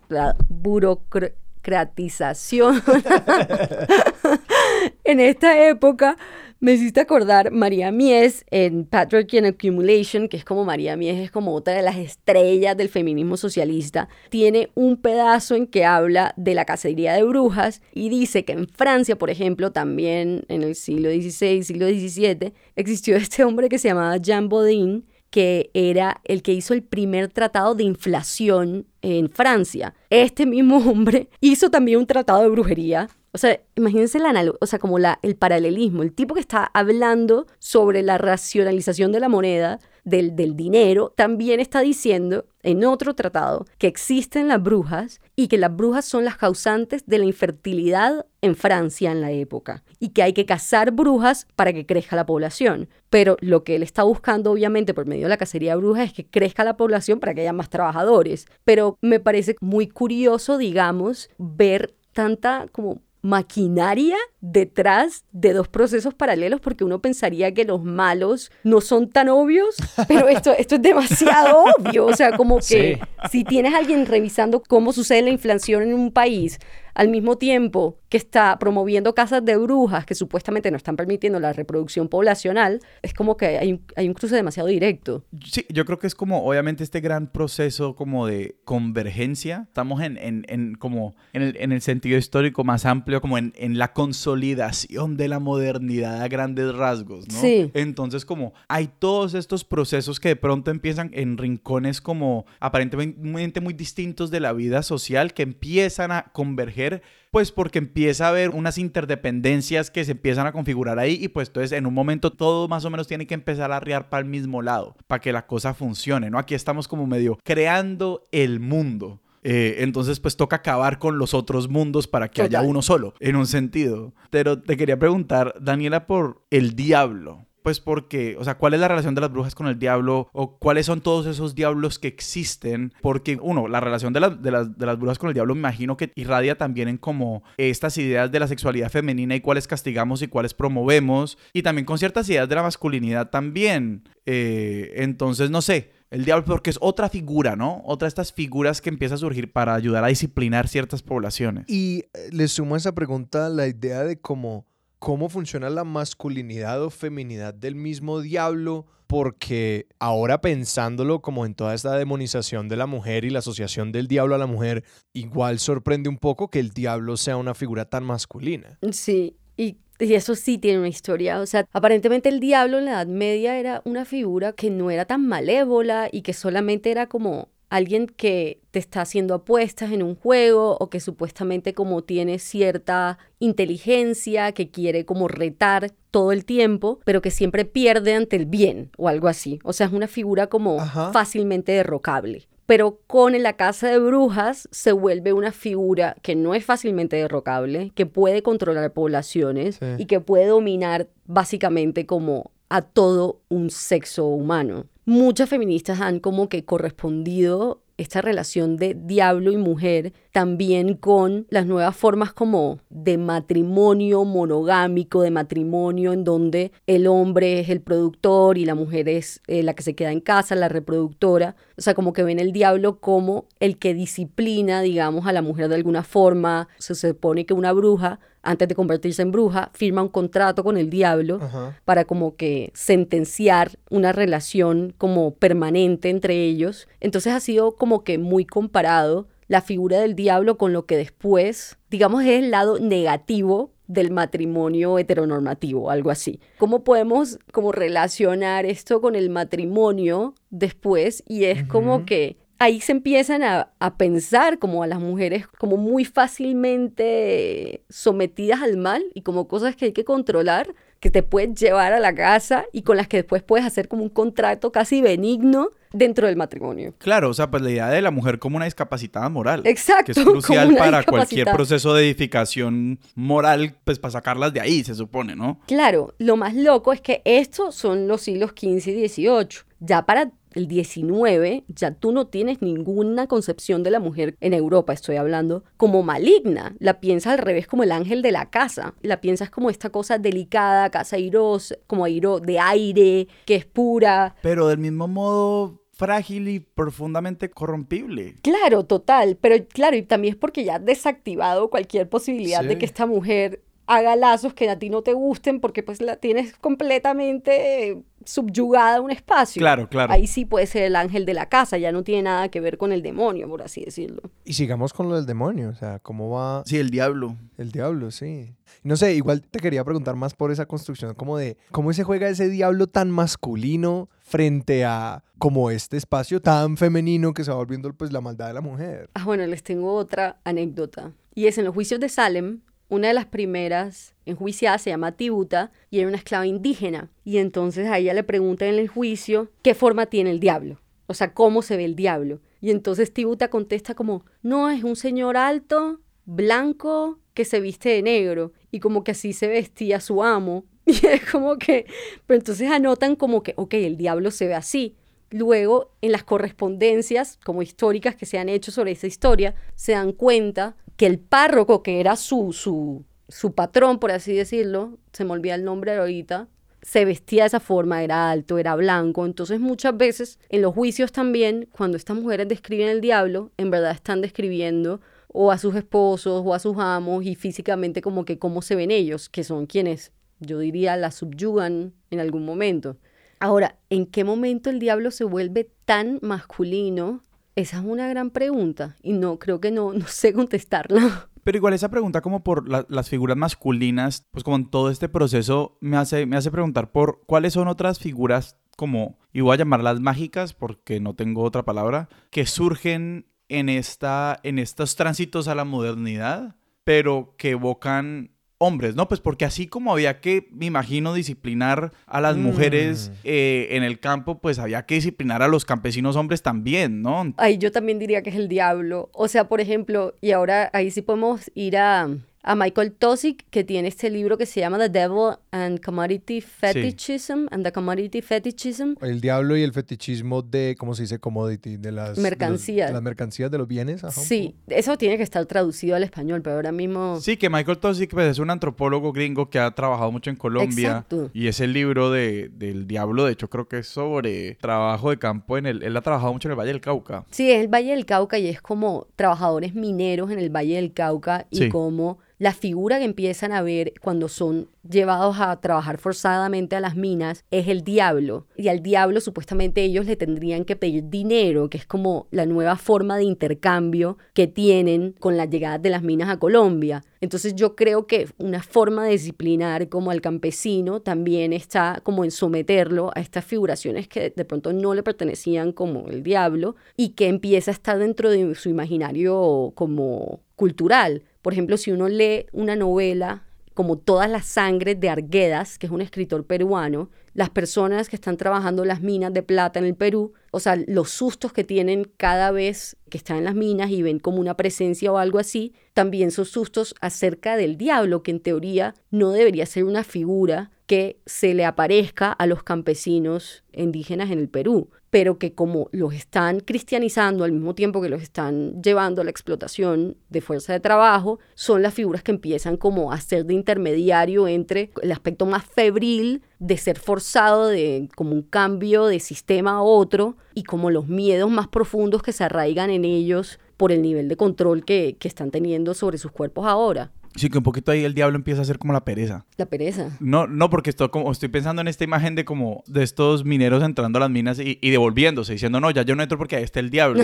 democratización <laughs> en esta época me hiciste acordar María Mies en Patriarchy Accumulation, que es como María Mies es como otra de las estrellas del feminismo socialista. Tiene un pedazo en que habla de la cacería de brujas y dice que en Francia, por ejemplo, también en el siglo XVI, siglo XVII, existió <laughs> este hombre que se llamaba Jean Bodin, que era el que hizo el primer tratado de inflación en Francia. Este mismo hombre <laughs> hizo también un tratado de brujería o sea, imagínense la o sea, como la, el paralelismo. El tipo que está hablando sobre la racionalización de la moneda, del, del dinero, también está diciendo en otro tratado que existen las brujas y que las brujas son las causantes de la infertilidad en Francia en la época y que hay que cazar brujas para que crezca la población. Pero lo que él está buscando obviamente por medio de la cacería de brujas es que crezca la población para que haya más trabajadores. Pero me parece muy curioso, digamos, ver tanta como maquinaria detrás de dos procesos paralelos porque uno pensaría que los malos no son tan obvios, pero esto, <laughs> esto es demasiado obvio. O sea, como que si tienes a alguien revisando cómo sucede la inflación en un país, al mismo tiempo que está promoviendo casas de brujas que supuestamente no están permitiendo la reproducción poblacional, es como que hay un, hay un cruce demasiado directo. Sí, yo creo que es como obviamente este gran proceso como de convergencia. Estamos en, en, en como en el, en el, sentido histórico más amplio, como en, la consolidación de la modernidad a grandes rasgos, ¿no? Sí. Entonces como hay todos estos procesos que de pronto empiezan en rincones como aparentemente muy distintos de la vida social que empiezan a converger pues porque empieza a haber unas interdependencias que se empiezan a configurar ahí y pues entonces en un momento todo más o menos tiene que empezar a arriar para el mismo lado, para que la cosa funcione, ¿no? Aquí estamos como medio creando el mundo. Eh, entonces, pues toca acabar con los otros mundos para que haya uno solo, en un sentido. Pero te quería preguntar, Daniela, por el diablo. Pues porque, o sea, ¿cuál es la relación de las brujas con el diablo? ¿O cuáles son todos esos diablos que existen? Porque, uno, la relación de, las, de, las, de las brujas con el diablo me imagino que irradia también en como estas ideas de la sexualidad femenina y cuáles castigamos y cuáles promovemos. Y también con ciertas ideas de la masculinidad también. Eh, entonces, no sé, el diablo, porque es otra figura, ¿no? Otra de estas figuras que empieza a surgir para ayudar a disciplinar ciertas poblaciones. Y eh, le sumo a esa pregunta la idea de cómo cómo funciona la masculinidad o feminidad del mismo diablo, porque ahora pensándolo como en toda esta demonización de la mujer y la asociación del diablo a la mujer, igual sorprende un poco que el diablo sea una figura tan masculina. Sí, y eso sí tiene una historia. O sea, aparentemente el diablo en la Edad Media era una figura que no era tan malévola y que solamente era como alguien que te está haciendo apuestas en un juego o que supuestamente como tiene cierta inteligencia, que quiere como retar todo el tiempo, pero que siempre pierde ante el bien o algo así. O sea, es una figura como fácilmente derrocable. Pero con la casa de brujas se vuelve una figura que no es fácilmente derrocable, que puede controlar poblaciones y que puede dominar básicamente como a todo un sexo humano muchas feministas han como que correspondido esta relación de diablo y mujer también con las nuevas formas como de matrimonio monogámico, de matrimonio en donde el hombre es el productor y la mujer es eh, la que se queda en casa, la reproductora. O sea, como que ven el diablo como el que disciplina, digamos, a la mujer de alguna forma. Se supone que una bruja antes de convertirse en bruja, firma un contrato con el diablo para como que sentenciar una relación como permanente entre ellos. Entonces ha sido como que muy comparado la figura del diablo con lo que después, digamos, es el lado negativo del matrimonio heteronormativo, algo así. ¿Cómo podemos como relacionar esto con el matrimonio después? Y es como que ahí se empiezan a, pensar como a las mujeres como muy fácilmente sometidas al mal y como cosas que hay que controlar, que te puedes llevar a la casa y con las que después puedes hacer como un contrato casi benigno dentro del matrimonio. Claro, o sea, pues la idea de la mujer como una discapacitada moral. Exacto. Que es crucial para cualquier proceso de edificación moral, pues para sacarlas de ahí, se supone, ¿no? Claro, lo más loco es que estos son los siglos XV y XVIII. Ya para el 19, ya tú no tienes ninguna concepción de la mujer en Europa, estoy hablando, como maligna. La piensas al revés como el ángel de la casa. La piensas como esta cosa delicada, casa airosa, como airo de aire, que es pura. Pero del mismo modo, frágil y profundamente corrompible. Claro, total, pero claro, y también es porque ya has desactivado cualquier posibilidad de que esta mujer haga lazos que a ti no te gusten porque pues la tienes completamente eh, subyugada a un espacio. Claro, claro. Ahí sí puede ser el ángel de la casa, ya no tiene nada que ver con el demonio, por así decirlo. Y sigamos con lo del demonio, o sea, ¿cómo va Sí, el diablo. el diablo? Sí. No sé, igual te quería preguntar más por esa construcción, como de cómo se juega ese diablo tan masculino frente a como este espacio tan femenino que se va volviendo pues la maldad de la mujer. Ah, bueno, les tengo otra anécdota. Y es en los juicios de Salem, una de las primeras enjuiciadas se llama Tibuta y era una esclava indígena. Y entonces a ella le preguntan en el juicio qué forma tiene el diablo. O sea, cómo se ve el diablo. Y entonces Tibuta contesta como, no, es un señor alto, blanco, que se viste de negro. Y como que así se vestía su amo. <laughs> Y es como que, pero entonces anotan como que, ok, el diablo se ve así. Luego, en las correspondencias como históricas que se han hecho sobre esa historia, se dan cuenta que el párroco, que era su, su, su patrón, por así decirlo, se me olvida el nombre ahorita, se vestía de esa forma, era alto, era blanco. Entonces muchas veces en los juicios también, cuando estas mujeres describen el diablo, en verdad están describiendo o a sus esposos o a sus amos y físicamente como que cómo se ven ellos, que son quienes yo diría la subyugan en algún momento. Ahora, ¿en qué momento el diablo se vuelve tan masculino? Esa es una gran pregunta y no creo que no, <laughs> no sé contestarla. Pero igual esa pregunta como por la- las figuras masculinas, pues como en todo este proceso me hace, me hace preguntar por cuáles son otras figuras como, y voy a llamarlas mágicas porque no tengo otra palabra, que surgen en, esta, en estos tránsitos a la modernidad, pero que evocan hombres, ¿no? Pues porque así como había que, me imagino, disciplinar a las Mm. mujeres eh, en el campo, pues había que disciplinar a los campesinos hombres también, ¿no? Ahí yo también diría que es el diablo. O sea, por ejemplo, y ahora ahí sí podemos ir a, a Michael Tosic, que tiene este libro que se llama The Devil and Commodity Fetishism and the Commodity Fetishism. El diablo y el fetichismo de, ¿cómo se dice? Commodity, de las... de los- Mercancías. de las mercancías de los bienes. ajá, Sí, eso tiene que estar traducido al español, pero ahora mismo... Sí, que Michael Tosic pues, es un antropólogo gringo que ha trabajado mucho en Colombia. Exacto. Y ese libro de, del diablo, de hecho, creo que es sobre trabajo de campo en el... Él ha trabajado mucho en el Valle del Cauca. Sí, es el Valle del Cauca y es como trabajadores mineros en el Valle del Cauca y Sí. como la figura que empiezan a ver cuando son llevados a trabajar forzadamente a las minas es el diablo. Y al diablo supuestamente ellos le tendrían que pedir dinero, que es como la nueva forma de intercambio que tienen con la llegada de las minas a Colombia. Entonces yo creo que una forma de disciplinar como al campesino también está como en someterlo a estas figuraciones que de pronto no le pertenecían como el diablo y que empieza a estar dentro de su imaginario como cultural. Por ejemplo, si uno lee una novela como Todas las sangres de Arguedas, que es un escritor peruano, las personas que están trabajando las minas de plata en el Perú, o sea, los sustos que tienen cada vez que están en las minas y ven como una presencia o algo así, también son sustos acerca del diablo, que en teoría no debería ser una figura que se le aparezca a los campesinos indígenas en el Perú, pero que como los están cristianizando al mismo tiempo que los están llevando a la explotación de fuerza de trabajo, son las figuras que empiezan como a ser de intermediario entre el aspecto más febril de ser forzado de como un cambio de sistema a otro y como los miedos más profundos que se arraigan en ellos por el nivel de control que, que están teniendo sobre sus cuerpos ahora. Sí, que un poquito ahí el diablo empieza a ser como la pereza. La pereza. No, no, porque estoy, como, estoy pensando en esta imagen de como de estos mineros entrando a las minas y, y devolviéndose, diciendo, no, ya yo no entro porque ahí está el diablo.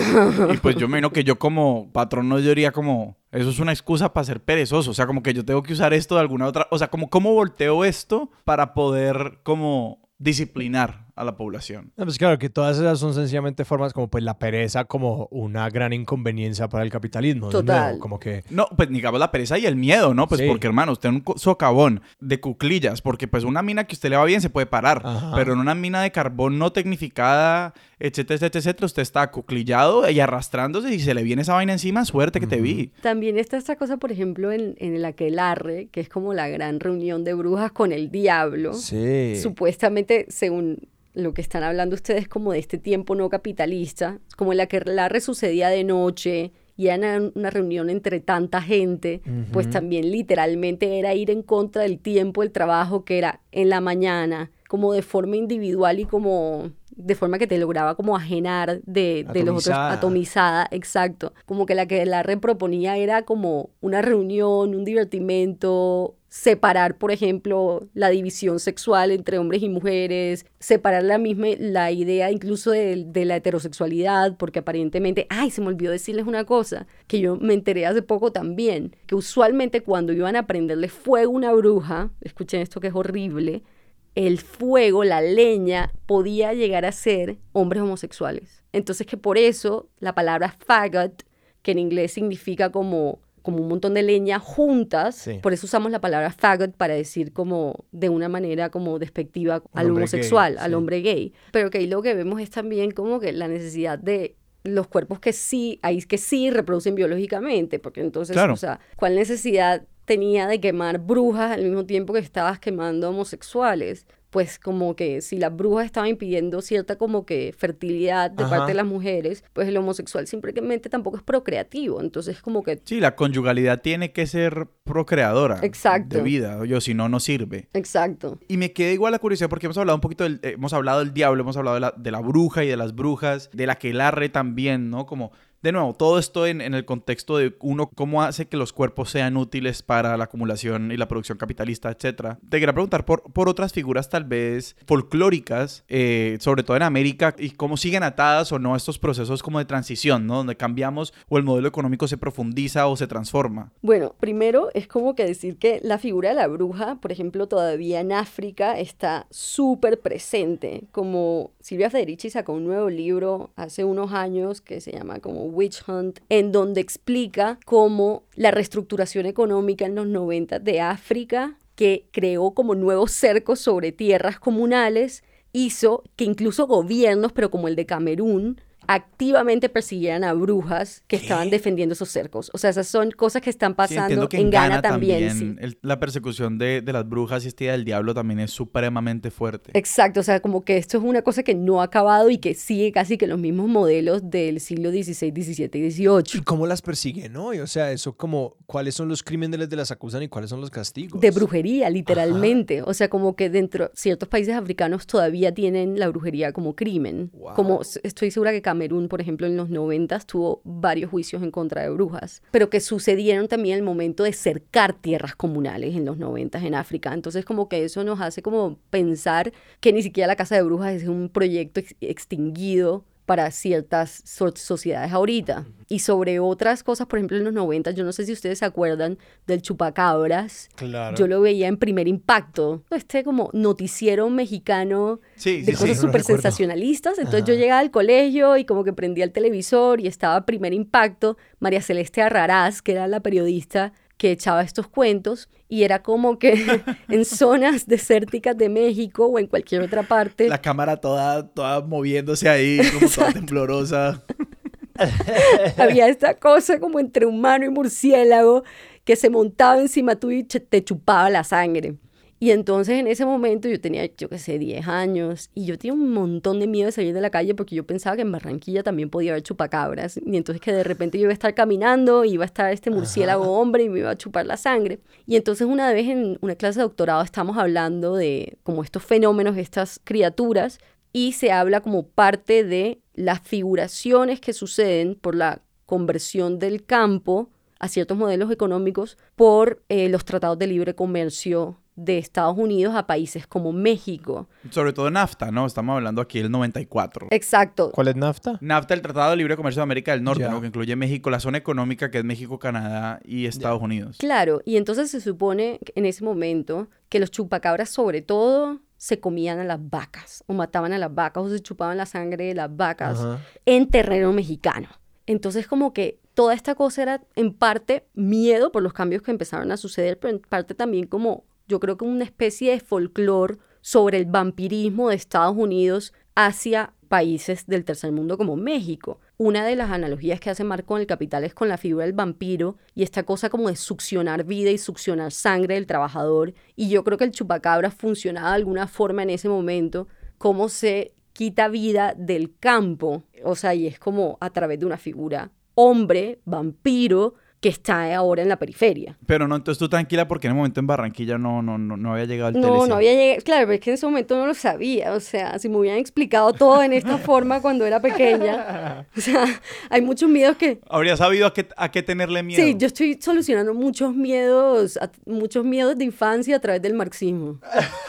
y pues yo me imagino que yo como patrón no diría como, eso es una excusa para ser perezoso. O sea, como que yo tengo que usar esto de alguna otra... O sea, como cómo volteo esto para poder como disciplinar a la población. Pues claro, que todas esas son sencillamente formas como pues la pereza como una gran inconveniencia para el capitalismo. Total. nuevo, como que... No, pues digamos la pereza y el miedo, ¿no? Pues Sí. porque, hermano, usted en un socavón de cuclillas, porque pues una mina que usted le va bien se puede parar, Ajá. pero en una mina de carbón no tecnificada, etcétera, etcétera, etcétera, usted está cuclillado y arrastrándose y si se le viene esa vaina encima, suerte que te vi. También está esta cosa, por ejemplo, en, en el aquelarre, que es como la gran reunión de brujas con el diablo. Sí. Supuestamente, según lo que están hablando ustedes, como de este tiempo no capitalista, como el aquelarre sucedía de noche y era una, una reunión entre tanta gente, pues también literalmente era ir en contra del tiempo, el trabajo que era en la mañana, como de forma individual y como de forma que te lograba como ajenar de, de los otros, Atomizada. exacto. Como que la que la proponía era como una reunión, un divertimento, separar, por ejemplo, la división sexual entre hombres y mujeres, separar la misma, la idea incluso de, de la heterosexualidad, porque aparentemente, ay, se me olvidó decirles una cosa, que yo me enteré hace poco también, que usualmente cuando iban a prenderle fuego a una bruja, escuchen esto que es horrible, el fuego, la leña, podía llegar a ser hombres homosexuales. Entonces que por eso la palabra faggot, que en inglés significa como, como un montón de leña juntas, Sí. por eso usamos la palabra faggot para decir como de una manera como despectiva al hombre homosexual, gay, al sí. hombre gay. Pero que ahí lo que vemos es también como que la necesidad de los cuerpos que sí, ahí que sí reproducen biológicamente, porque entonces, Claro. o sea, ¿cuál necesidad tenía de quemar brujas al mismo tiempo que estabas quemando homosexuales? Pues como que si las brujas estaban impidiendo cierta como que fertilidad de Ajá. parte de las mujeres, pues el homosexual simplemente tampoco es procreativo. Entonces como que Sí, la conyugalidad tiene que ser procreadora. Exacto. De vida. Yo, si no, no sirve. Exacto. Y me queda igual la curiosidad porque hemos hablado un poquito del, eh, hemos hablado del diablo, hemos hablado de la, de la bruja y de las brujas, de la quelarre también, ¿no? Como, de nuevo, todo esto en, en el contexto de uno, cómo hace que los cuerpos sean útiles para la acumulación y la producción capitalista, etcétera. Te quería preguntar por, por otras figuras tal vez folclóricas, eh, sobre todo en América, y cómo siguen atadas o no estos procesos como de transición, ¿no? Donde cambiamos o el modelo económico se profundiza o se transforma. Bueno, primero es como que decir que la figura de la bruja, por ejemplo, todavía en África está súper presente. Como Silvia Federici sacó un nuevo libro hace unos años que se llama como Witch Hunt, en donde explica cómo la reestructuración económica en los 90 de África, que creó como nuevos cercos sobre tierras comunales, hizo que incluso gobiernos, pero como el de Camerún, activamente persiguieran a brujas que estaban defendiendo esos cercos. O sea, esas son cosas que están pasando que en Ghana, también. sí. el- la persecución de, de las brujas y este día del diablo también es supremamente fuerte. Exacto, o sea, como que esto es una cosa que no ha acabado y que sigue casi que los mismos modelos del siglo XVI, XVII y ¿Y XVIII. cómo las persiguen, no? Y, o sea, eso como, ¿cuáles son los crímenes de las acusan y cuáles son los castigos? De brujería, literalmente. O sea, como que dentro ciertos países africanos todavía tienen la brujería como crimen. Wow. Como estoy segura que Camerún, por ejemplo, en los 90 tuvo varios juicios en contra de brujas, pero que sucedieron también el momento de cercar tierras comunales en los 90 en África. Entonces, como que eso nos hace como pensar que ni siquiera la Casa de Brujas es un proyecto ex- extinguido para ciertas so- sociedades ahorita. Y sobre otras cosas, por ejemplo, en los 90, yo no sé si ustedes se acuerdan del chupacabras. Claro. Yo lo veía en primer impacto. Este como noticiero mexicano Sí, de sí, cosas súper sensacionalistas. Entonces Ajá. yo llegaba al colegio y como que prendía el televisor y estaba primer impacto María Celeste Arraraz, que era la periodista que echaba estos cuentos y era como que <laughs> en zonas desérticas de México o en cualquier otra parte La cámara toda, toda moviéndose ahí, como toda temblorosa. <laughs> había esta cosa como entre humano y murciélago que se montaba encima tuyo y te chupaba la sangre. Y entonces en ese momento yo tenía, yo qué sé, 10 años y yo tenía un montón de miedo de salir de la calle porque yo pensaba que en Barranquilla también podía haber chupacabras. Y entonces que de repente yo iba a estar caminando y iba a estar este murciélago hombre y me iba a chupar la sangre. Y entonces una vez en una clase de doctorado estamos hablando de como estos fenómenos, estas criaturas, y se habla como parte de las figuraciones que suceden por la conversión del campo a ciertos modelos económicos por eh, los tratados de libre comercio de Estados Unidos a países como México. Sobre todo NAFTA, ¿no? Estamos hablando aquí del 94. Exacto. ¿Cuál es NAFTA? NAFTA, el Tratado de Libre Comercio de América del Norte. ¿no? Que incluye México, la zona económica que es México, Canadá y Estados Unidos. Claro, y entonces se supone que en ese momento que los chupacabras sobre todo se comían a las vacas o mataban a las vacas o se chupaban la sangre de las vacas en terreno mexicano. Entonces como que toda esta cosa era en parte miedo por los cambios que empezaron a suceder, pero en parte también como yo creo que una especie de folclore sobre el vampirismo de Estados Unidos hacia países del tercer mundo como México. Una de las analogías que hace Marco en el Capital es con la figura del vampiro y esta cosa como de succionar vida y succionar sangre del trabajador. Y yo creo que el chupacabra funcionaba de alguna forma en ese momento, como se quita vida del campo, o sea, y es como a través de una figura hombre, vampiro, que está ahora en la periferia. Pero no, entonces tú tranquila porque en el momento en Barranquilla no, no, no, no había llegado el No, no había llegado, claro, pero es que en ese momento no lo sabía, o sea, si me hubieran explicado todo en esta <laughs> forma cuando era pequeña, o sea, hay muchos miedos que... Habría sabido a qué, a qué tenerle miedo. Sí, yo estoy solucionando muchos miedos, a- muchos miedos de infancia a través del marxismo.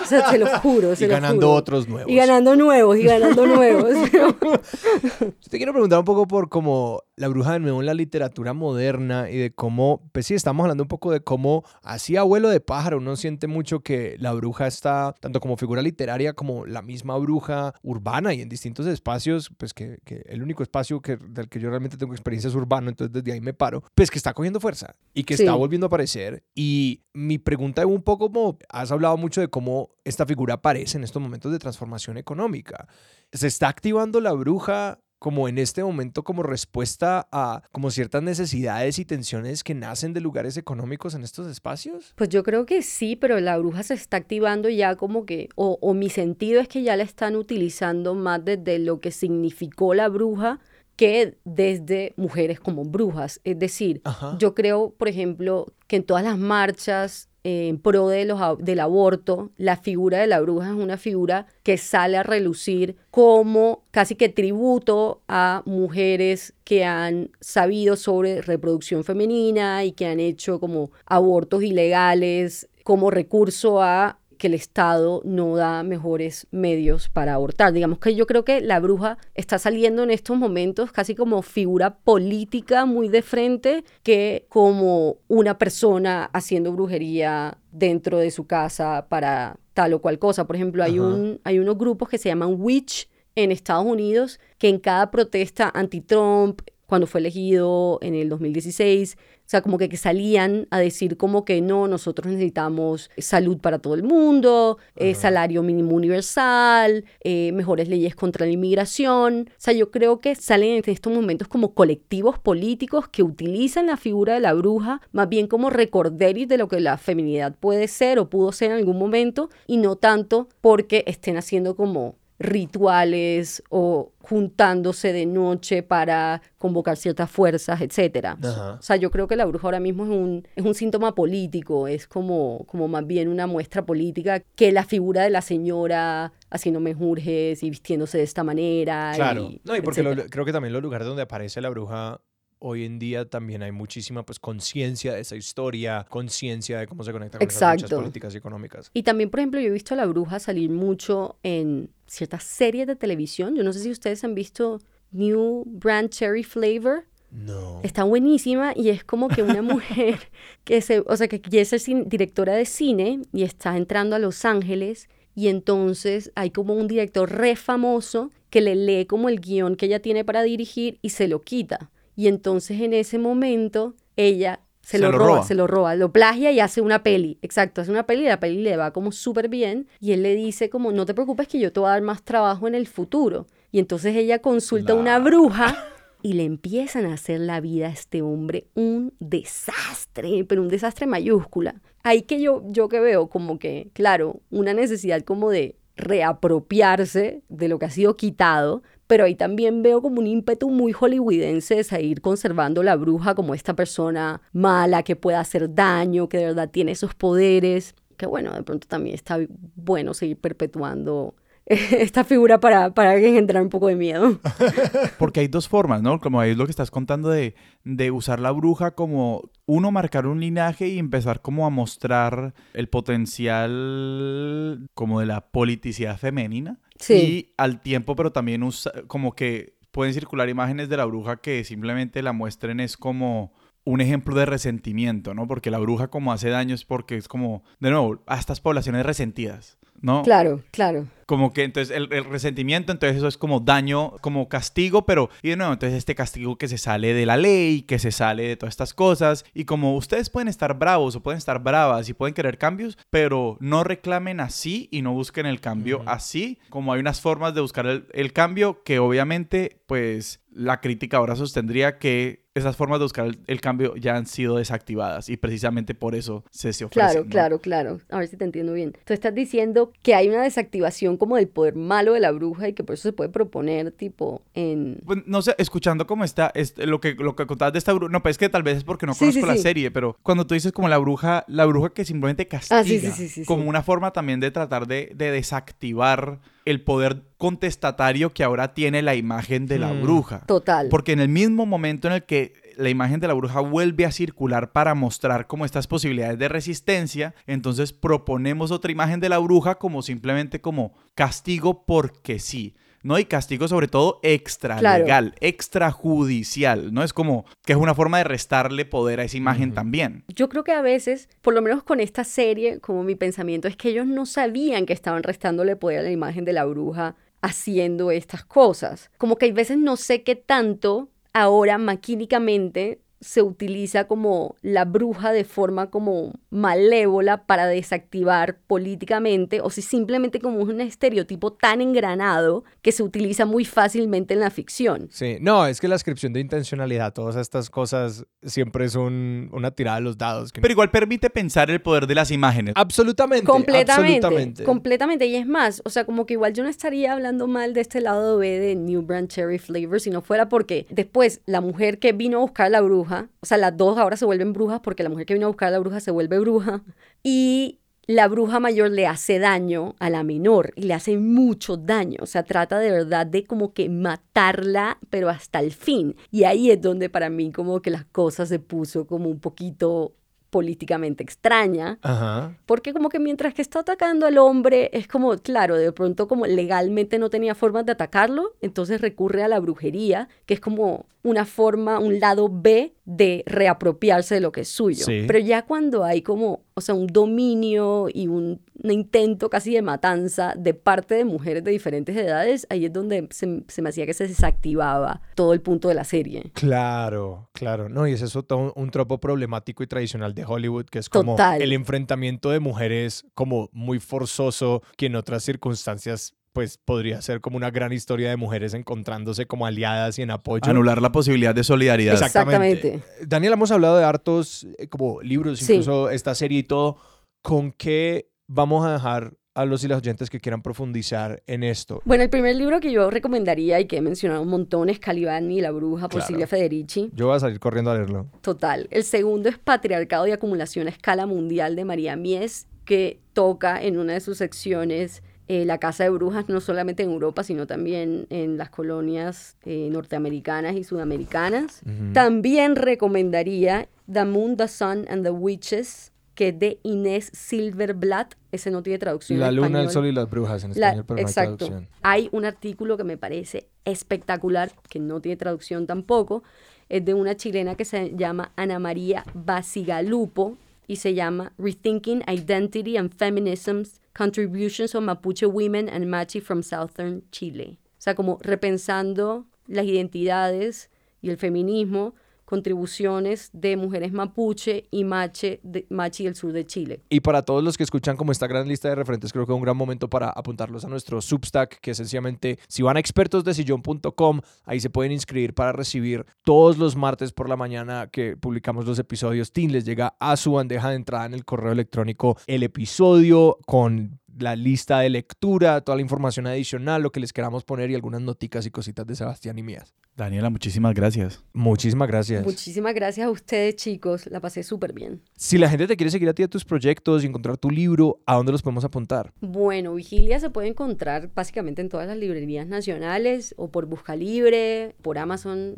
O sea, se lo juro, se <laughs> Y lo ganando juro. otros nuevos. Y ganando nuevos, y ganando nuevos. Yo <laughs> te quiero preguntar un poco por cómo la bruja de nuevo en la literatura moderna y de cómo, pues sí, estamos hablando un poco de cómo así abuelo de pájaro uno siente mucho que la bruja está tanto como figura literaria como la misma bruja urbana y en distintos espacios, pues que, que el único espacio que, del que yo realmente tengo experiencia es urbano, entonces desde ahí me paro, pues que está cogiendo fuerza y que Sí. está volviendo a aparecer. Y mi pregunta es un poco como, has hablado mucho de cómo esta figura aparece en estos momentos de transformación económica. ¿Se está activando la bruja como en este momento como respuesta a como ciertas necesidades y tensiones que nacen de lugares económicos en estos espacios? Pues yo creo que sí, pero la bruja se está activando ya como que, o, o mi sentido es que ya la están utilizando más desde lo que significó la bruja que desde mujeres como brujas. Es decir, Ajá. yo creo, por ejemplo, que en todas las marchas en pro de los, del aborto, la figura de la bruja es una figura que sale a relucir como casi que tributo a mujeres que han sabido sobre reproducción femenina y que han hecho como abortos ilegales como recurso a que el Estado no da mejores medios para abortar. Digamos que yo creo que la bruja está saliendo en estos momentos casi como figura política muy de frente que como una persona haciendo brujería dentro de su casa para tal o cual cosa. Por ejemplo, hay, Ajá. un, hay unos grupos que se llaman Witch en Estados Unidos que en cada protesta anti-Trump, cuando fue elegido en el 2016, o sea, como que, que salían a decir como que no, nosotros necesitamos salud para todo el mundo, eh, salario mínimo universal, eh, mejores leyes contra la inmigración. O sea, yo creo que salen en estos momentos como colectivos políticos que utilizan la figura de la bruja más bien como recorderis de lo que la feminidad puede ser o pudo ser en algún momento y no tanto porque estén haciendo como rituales o juntándose de noche para convocar ciertas fuerzas, etcétera. Ajá. O sea, yo creo que la bruja ahora mismo es un, es un síntoma político, es como, como más bien una muestra política que la figura de la señora haciendo menjurjes y vistiéndose de esta manera. Claro. y no, y porque lo- creo que también los lugares donde aparece la bruja hoy en día también hay muchísima pues conciencia de esa historia, conciencia de cómo se conecta con esas Exacto. políticas y económicas. Y también, por ejemplo, yo he visto a la bruja salir mucho en ciertas series de televisión. Yo no sé si ustedes han visto New Brand Cherry Flavor. No. Está buenísima y es como que una <laughs> mujer que se, o sea, que quiere ser directora de cine y está entrando a Los Ángeles y entonces hay como un director re famoso que le lee como el guion que ella tiene para dirigir y se lo quita. Y entonces en ese momento ella se, Se lo, lo roba, roba. se lo roba, lo plagia y hace una peli. Exacto, hace una peli y la peli le va como súper bien y él le dice como no te preocupes que yo te voy a dar más trabajo en el futuro. Y entonces ella consulta a una bruja <laughs> y le empiezan a hacer la vida a este hombre un desastre, pero un desastre mayúscula. Ahí que yo, yo que veo como que, claro, una necesidad como de reapropiarse de lo que ha sido quitado, pero ahí también veo como un ímpetu muy hollywoodense de seguir conservando la bruja como esta persona mala que puede hacer daño, que de verdad tiene esos poderes, que bueno, de pronto también está bueno seguir perpetuando <laughs> esta figura para, para engendrar un poco de miedo. <laughs> Porque hay dos formas, ¿no? Como ahí es lo que estás contando de, de usar la bruja como, uno, marcar un linaje y empezar como a mostrar el potencial como de la politicidad femenina. Y al tiempo, pero también usa, como que pueden circular imágenes de la bruja que simplemente la muestren es como un ejemplo de resentimiento, ¿no? Porque la bruja como hace daño es porque es como, de nuevo, a estas poblaciones resentidas, ¿no? Claro, claro. Como que entonces el, el resentimiento, entonces eso es como daño, como castigo, pero y de nuevo, entonces este castigo que se sale de la ley, que se sale de todas estas cosas, y como ustedes pueden estar bravos o pueden estar bravas y pueden querer cambios, pero no reclamen así y no busquen el cambio así, como hay unas formas de buscar el, el cambio que obviamente pues la crítica ahora sostendría que esas formas de buscar el, cambio ya han sido desactivadas y precisamente por eso se se ofrecen. Claro, claro, claro. A ver si te entiendo bien. Tú estás diciendo que hay una desactivación como del poder malo de la bruja y que por eso se puede proponer tipo en... Pues, no sé, escuchando cómo está, lo que, lo que contabas de esta bruja, no, pues es que tal vez es porque no conozco la serie, pero cuando tú dices como la bruja, la bruja que simplemente ah, castiga, como una forma también de tratar de, de desactivar el poder contestatario que ahora tiene la imagen de la mm. bruja. Total. Porque en el mismo momento en el que la imagen de la bruja vuelve a circular para mostrar como estas posibilidades de resistencia, entonces proponemos otra imagen de la bruja como simplemente como castigo porque sí. ¿No? Y castigo sobre todo extra legal, extrajudicial, ¿no? Es como que es una forma de restarle poder a esa imagen también. Yo creo que a veces, por lo menos con esta serie, como mi pensamiento es que ellos no sabían que estaban restándole poder a la imagen de la bruja haciendo estas cosas. Como que hay veces no sé qué tanto ahora maquínicamente se utiliza como la bruja de forma como malévola para desactivar políticamente o si simplemente como un estereotipo tan engranado que se utiliza muy fácilmente en la ficción. Sí, no, es que la descripción de intencionalidad, todas estas cosas siempre es una tirada de los dados. Pero igual permite pensar el poder de las imágenes. Absolutamente. Completamente. Completamente. Y es más, o sea, como que igual yo no estaría hablando mal de este lado B de New Brand Cherry Flavor si no fuera porque después la mujer que vino a buscar la bruja o sea, las dos ahora se vuelven brujas porque la mujer que vino a buscar a la bruja se vuelve bruja. Y la bruja mayor le hace daño a la menor y le hace mucho daño. O sea, trata de verdad de como que matarla, pero hasta el fin. Y ahí es donde para mí como que las cosas se puso como un poquito políticamente extraña, porque como que mientras que está atacando al hombre, es como, claro, de pronto como legalmente no tenía forma de atacarlo, entonces recurre a la brujería, que es como una forma, un lado B de reapropiarse de lo que es suyo. Pero ya cuando hay como, o sea, un dominio y un, intento casi de matanza de parte de mujeres de diferentes edades, ahí es donde se, me hacía que se desactivaba todo el punto de la serie. Claro, claro. No, y es eso todo un, tropo problemático y tradicional de Hollywood, que es como el enfrentamiento de mujeres como muy forzoso, que en otras circunstancias pues podría ser como una gran historia de mujeres encontrándose como aliadas y en apoyo. Anular la posibilidad de solidaridad. Exactamente. Daniel, hemos hablado de hartos eh, como libros, incluso esta serie y todo. ¿Con qué vamos a dejar a los y las oyentes que quieran profundizar en esto? Bueno, el primer libro que yo recomendaría y que he mencionado un montón es Calibani y la bruja por Silvia Federici. Yo voy a salir corriendo a leerlo. Total. El segundo es Patriarcado y Acumulación a Escala Mundial de María Mies, que toca en una de sus secciones eh, la casa de brujas no solamente en Europa, sino también en las colonias eh, norteamericanas y sudamericanas. También recomendaría The Moon, The Sun and the Witches, que es de Inés Silverblatt. Ese no tiene traducción. La luna, el sol y las brujas en español, pero exacto. No hay, hay un artículo que me parece espectacular, que no tiene traducción tampoco. Es de una chilena que se llama Ana María Basigalupo y se llama Rethinking Identity and Feminisms Contributions of Mapuche Women and Machi from Southern Chile. O sea, como repensando las identidades y el feminismo contribuciones de mujeres mapuche y mache de, machi del sur de Chile. Y para todos los que escuchan como esta gran lista de referentes, creo que es un gran momento para apuntarlos a nuestro Substack, que sencillamente, si van a expertosdesillón.com, ahí se pueden inscribir para recibir todos los martes por la mañana que publicamos los episodios. Team les llega a su bandeja de entrada en el correo electrónico el episodio con la lista de lectura, toda la información adicional, lo que les queramos poner y algunas noticas y cositas de Sebastián y mías. Daniela, muchísimas gracias. Muchísimas gracias. Muchísimas gracias a ustedes, chicos. La pasé súper bien. Si la gente te quiere seguir a ti a tus proyectos y encontrar tu libro, ¿a dónde los podemos apuntar? Bueno, Vigilia se puede encontrar básicamente en todas las librerías nacionales o por Busca Libre, por Amazon,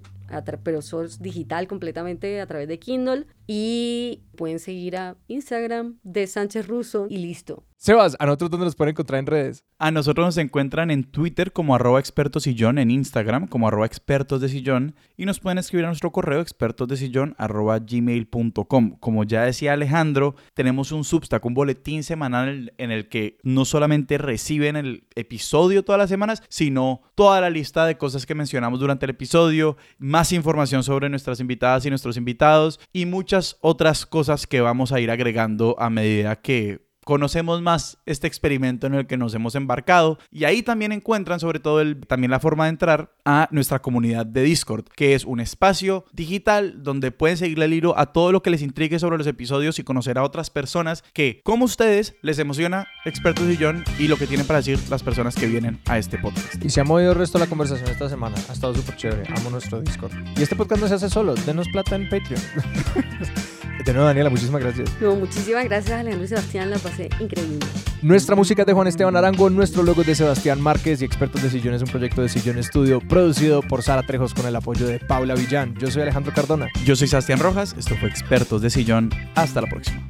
pero es digital completamente a través de Kindle. Y pueden seguir a Instagram de Sánchez Russo y listo. Sebas, ¿a nosotros dónde nos pueden encontrar en redes? A nosotros nos encuentran en Twitter como arroba expertos en Instagram como arroba expertos de sillón y nos pueden escribir a nuestro correo expertos de sillón arroba gmail.com. Como ya decía Alejandro, tenemos un Substack, un boletín semanal en el que no solamente reciben el episodio todas las semanas, sino toda la lista de cosas que mencionamos durante el episodio, más información sobre nuestras invitadas y nuestros invitados y muchas otras cosas que vamos a ir agregando a medida que conocemos más este experimento en el que nos hemos embarcado y ahí también encuentran sobre todo también la forma de entrar a nuestra comunidad de Discord, que es un espacio digital donde pueden seguirle el hilo a todo lo que les intrigue sobre los episodios y conocer a otras personas que, como ustedes, les emociona Expertos Sillón y lo que tienen para decir las personas que vienen a este podcast. Y se ha movido el resto de la conversación esta semana. Ha estado súper chévere. Amo nuestro Discord. Y este podcast no se hace solo. Denos plata en Patreon. <laughs> De nuevo, Daniela, muchísimas gracias. No, muchísimas gracias, Alejandro y Sebastián. La pasé increíble. Nuestra música es de Juan Esteban Arango, nuestro logo es de Sebastián Márquez y Expertos de Sillón es un proyecto de Sillón Estudio producido por Sara Trejos con el apoyo de Paula Villán. Yo soy Alejandro Cardona. Yo soy Sebastián Rojas, esto fue Expertos de Sillón. Hasta la próxima.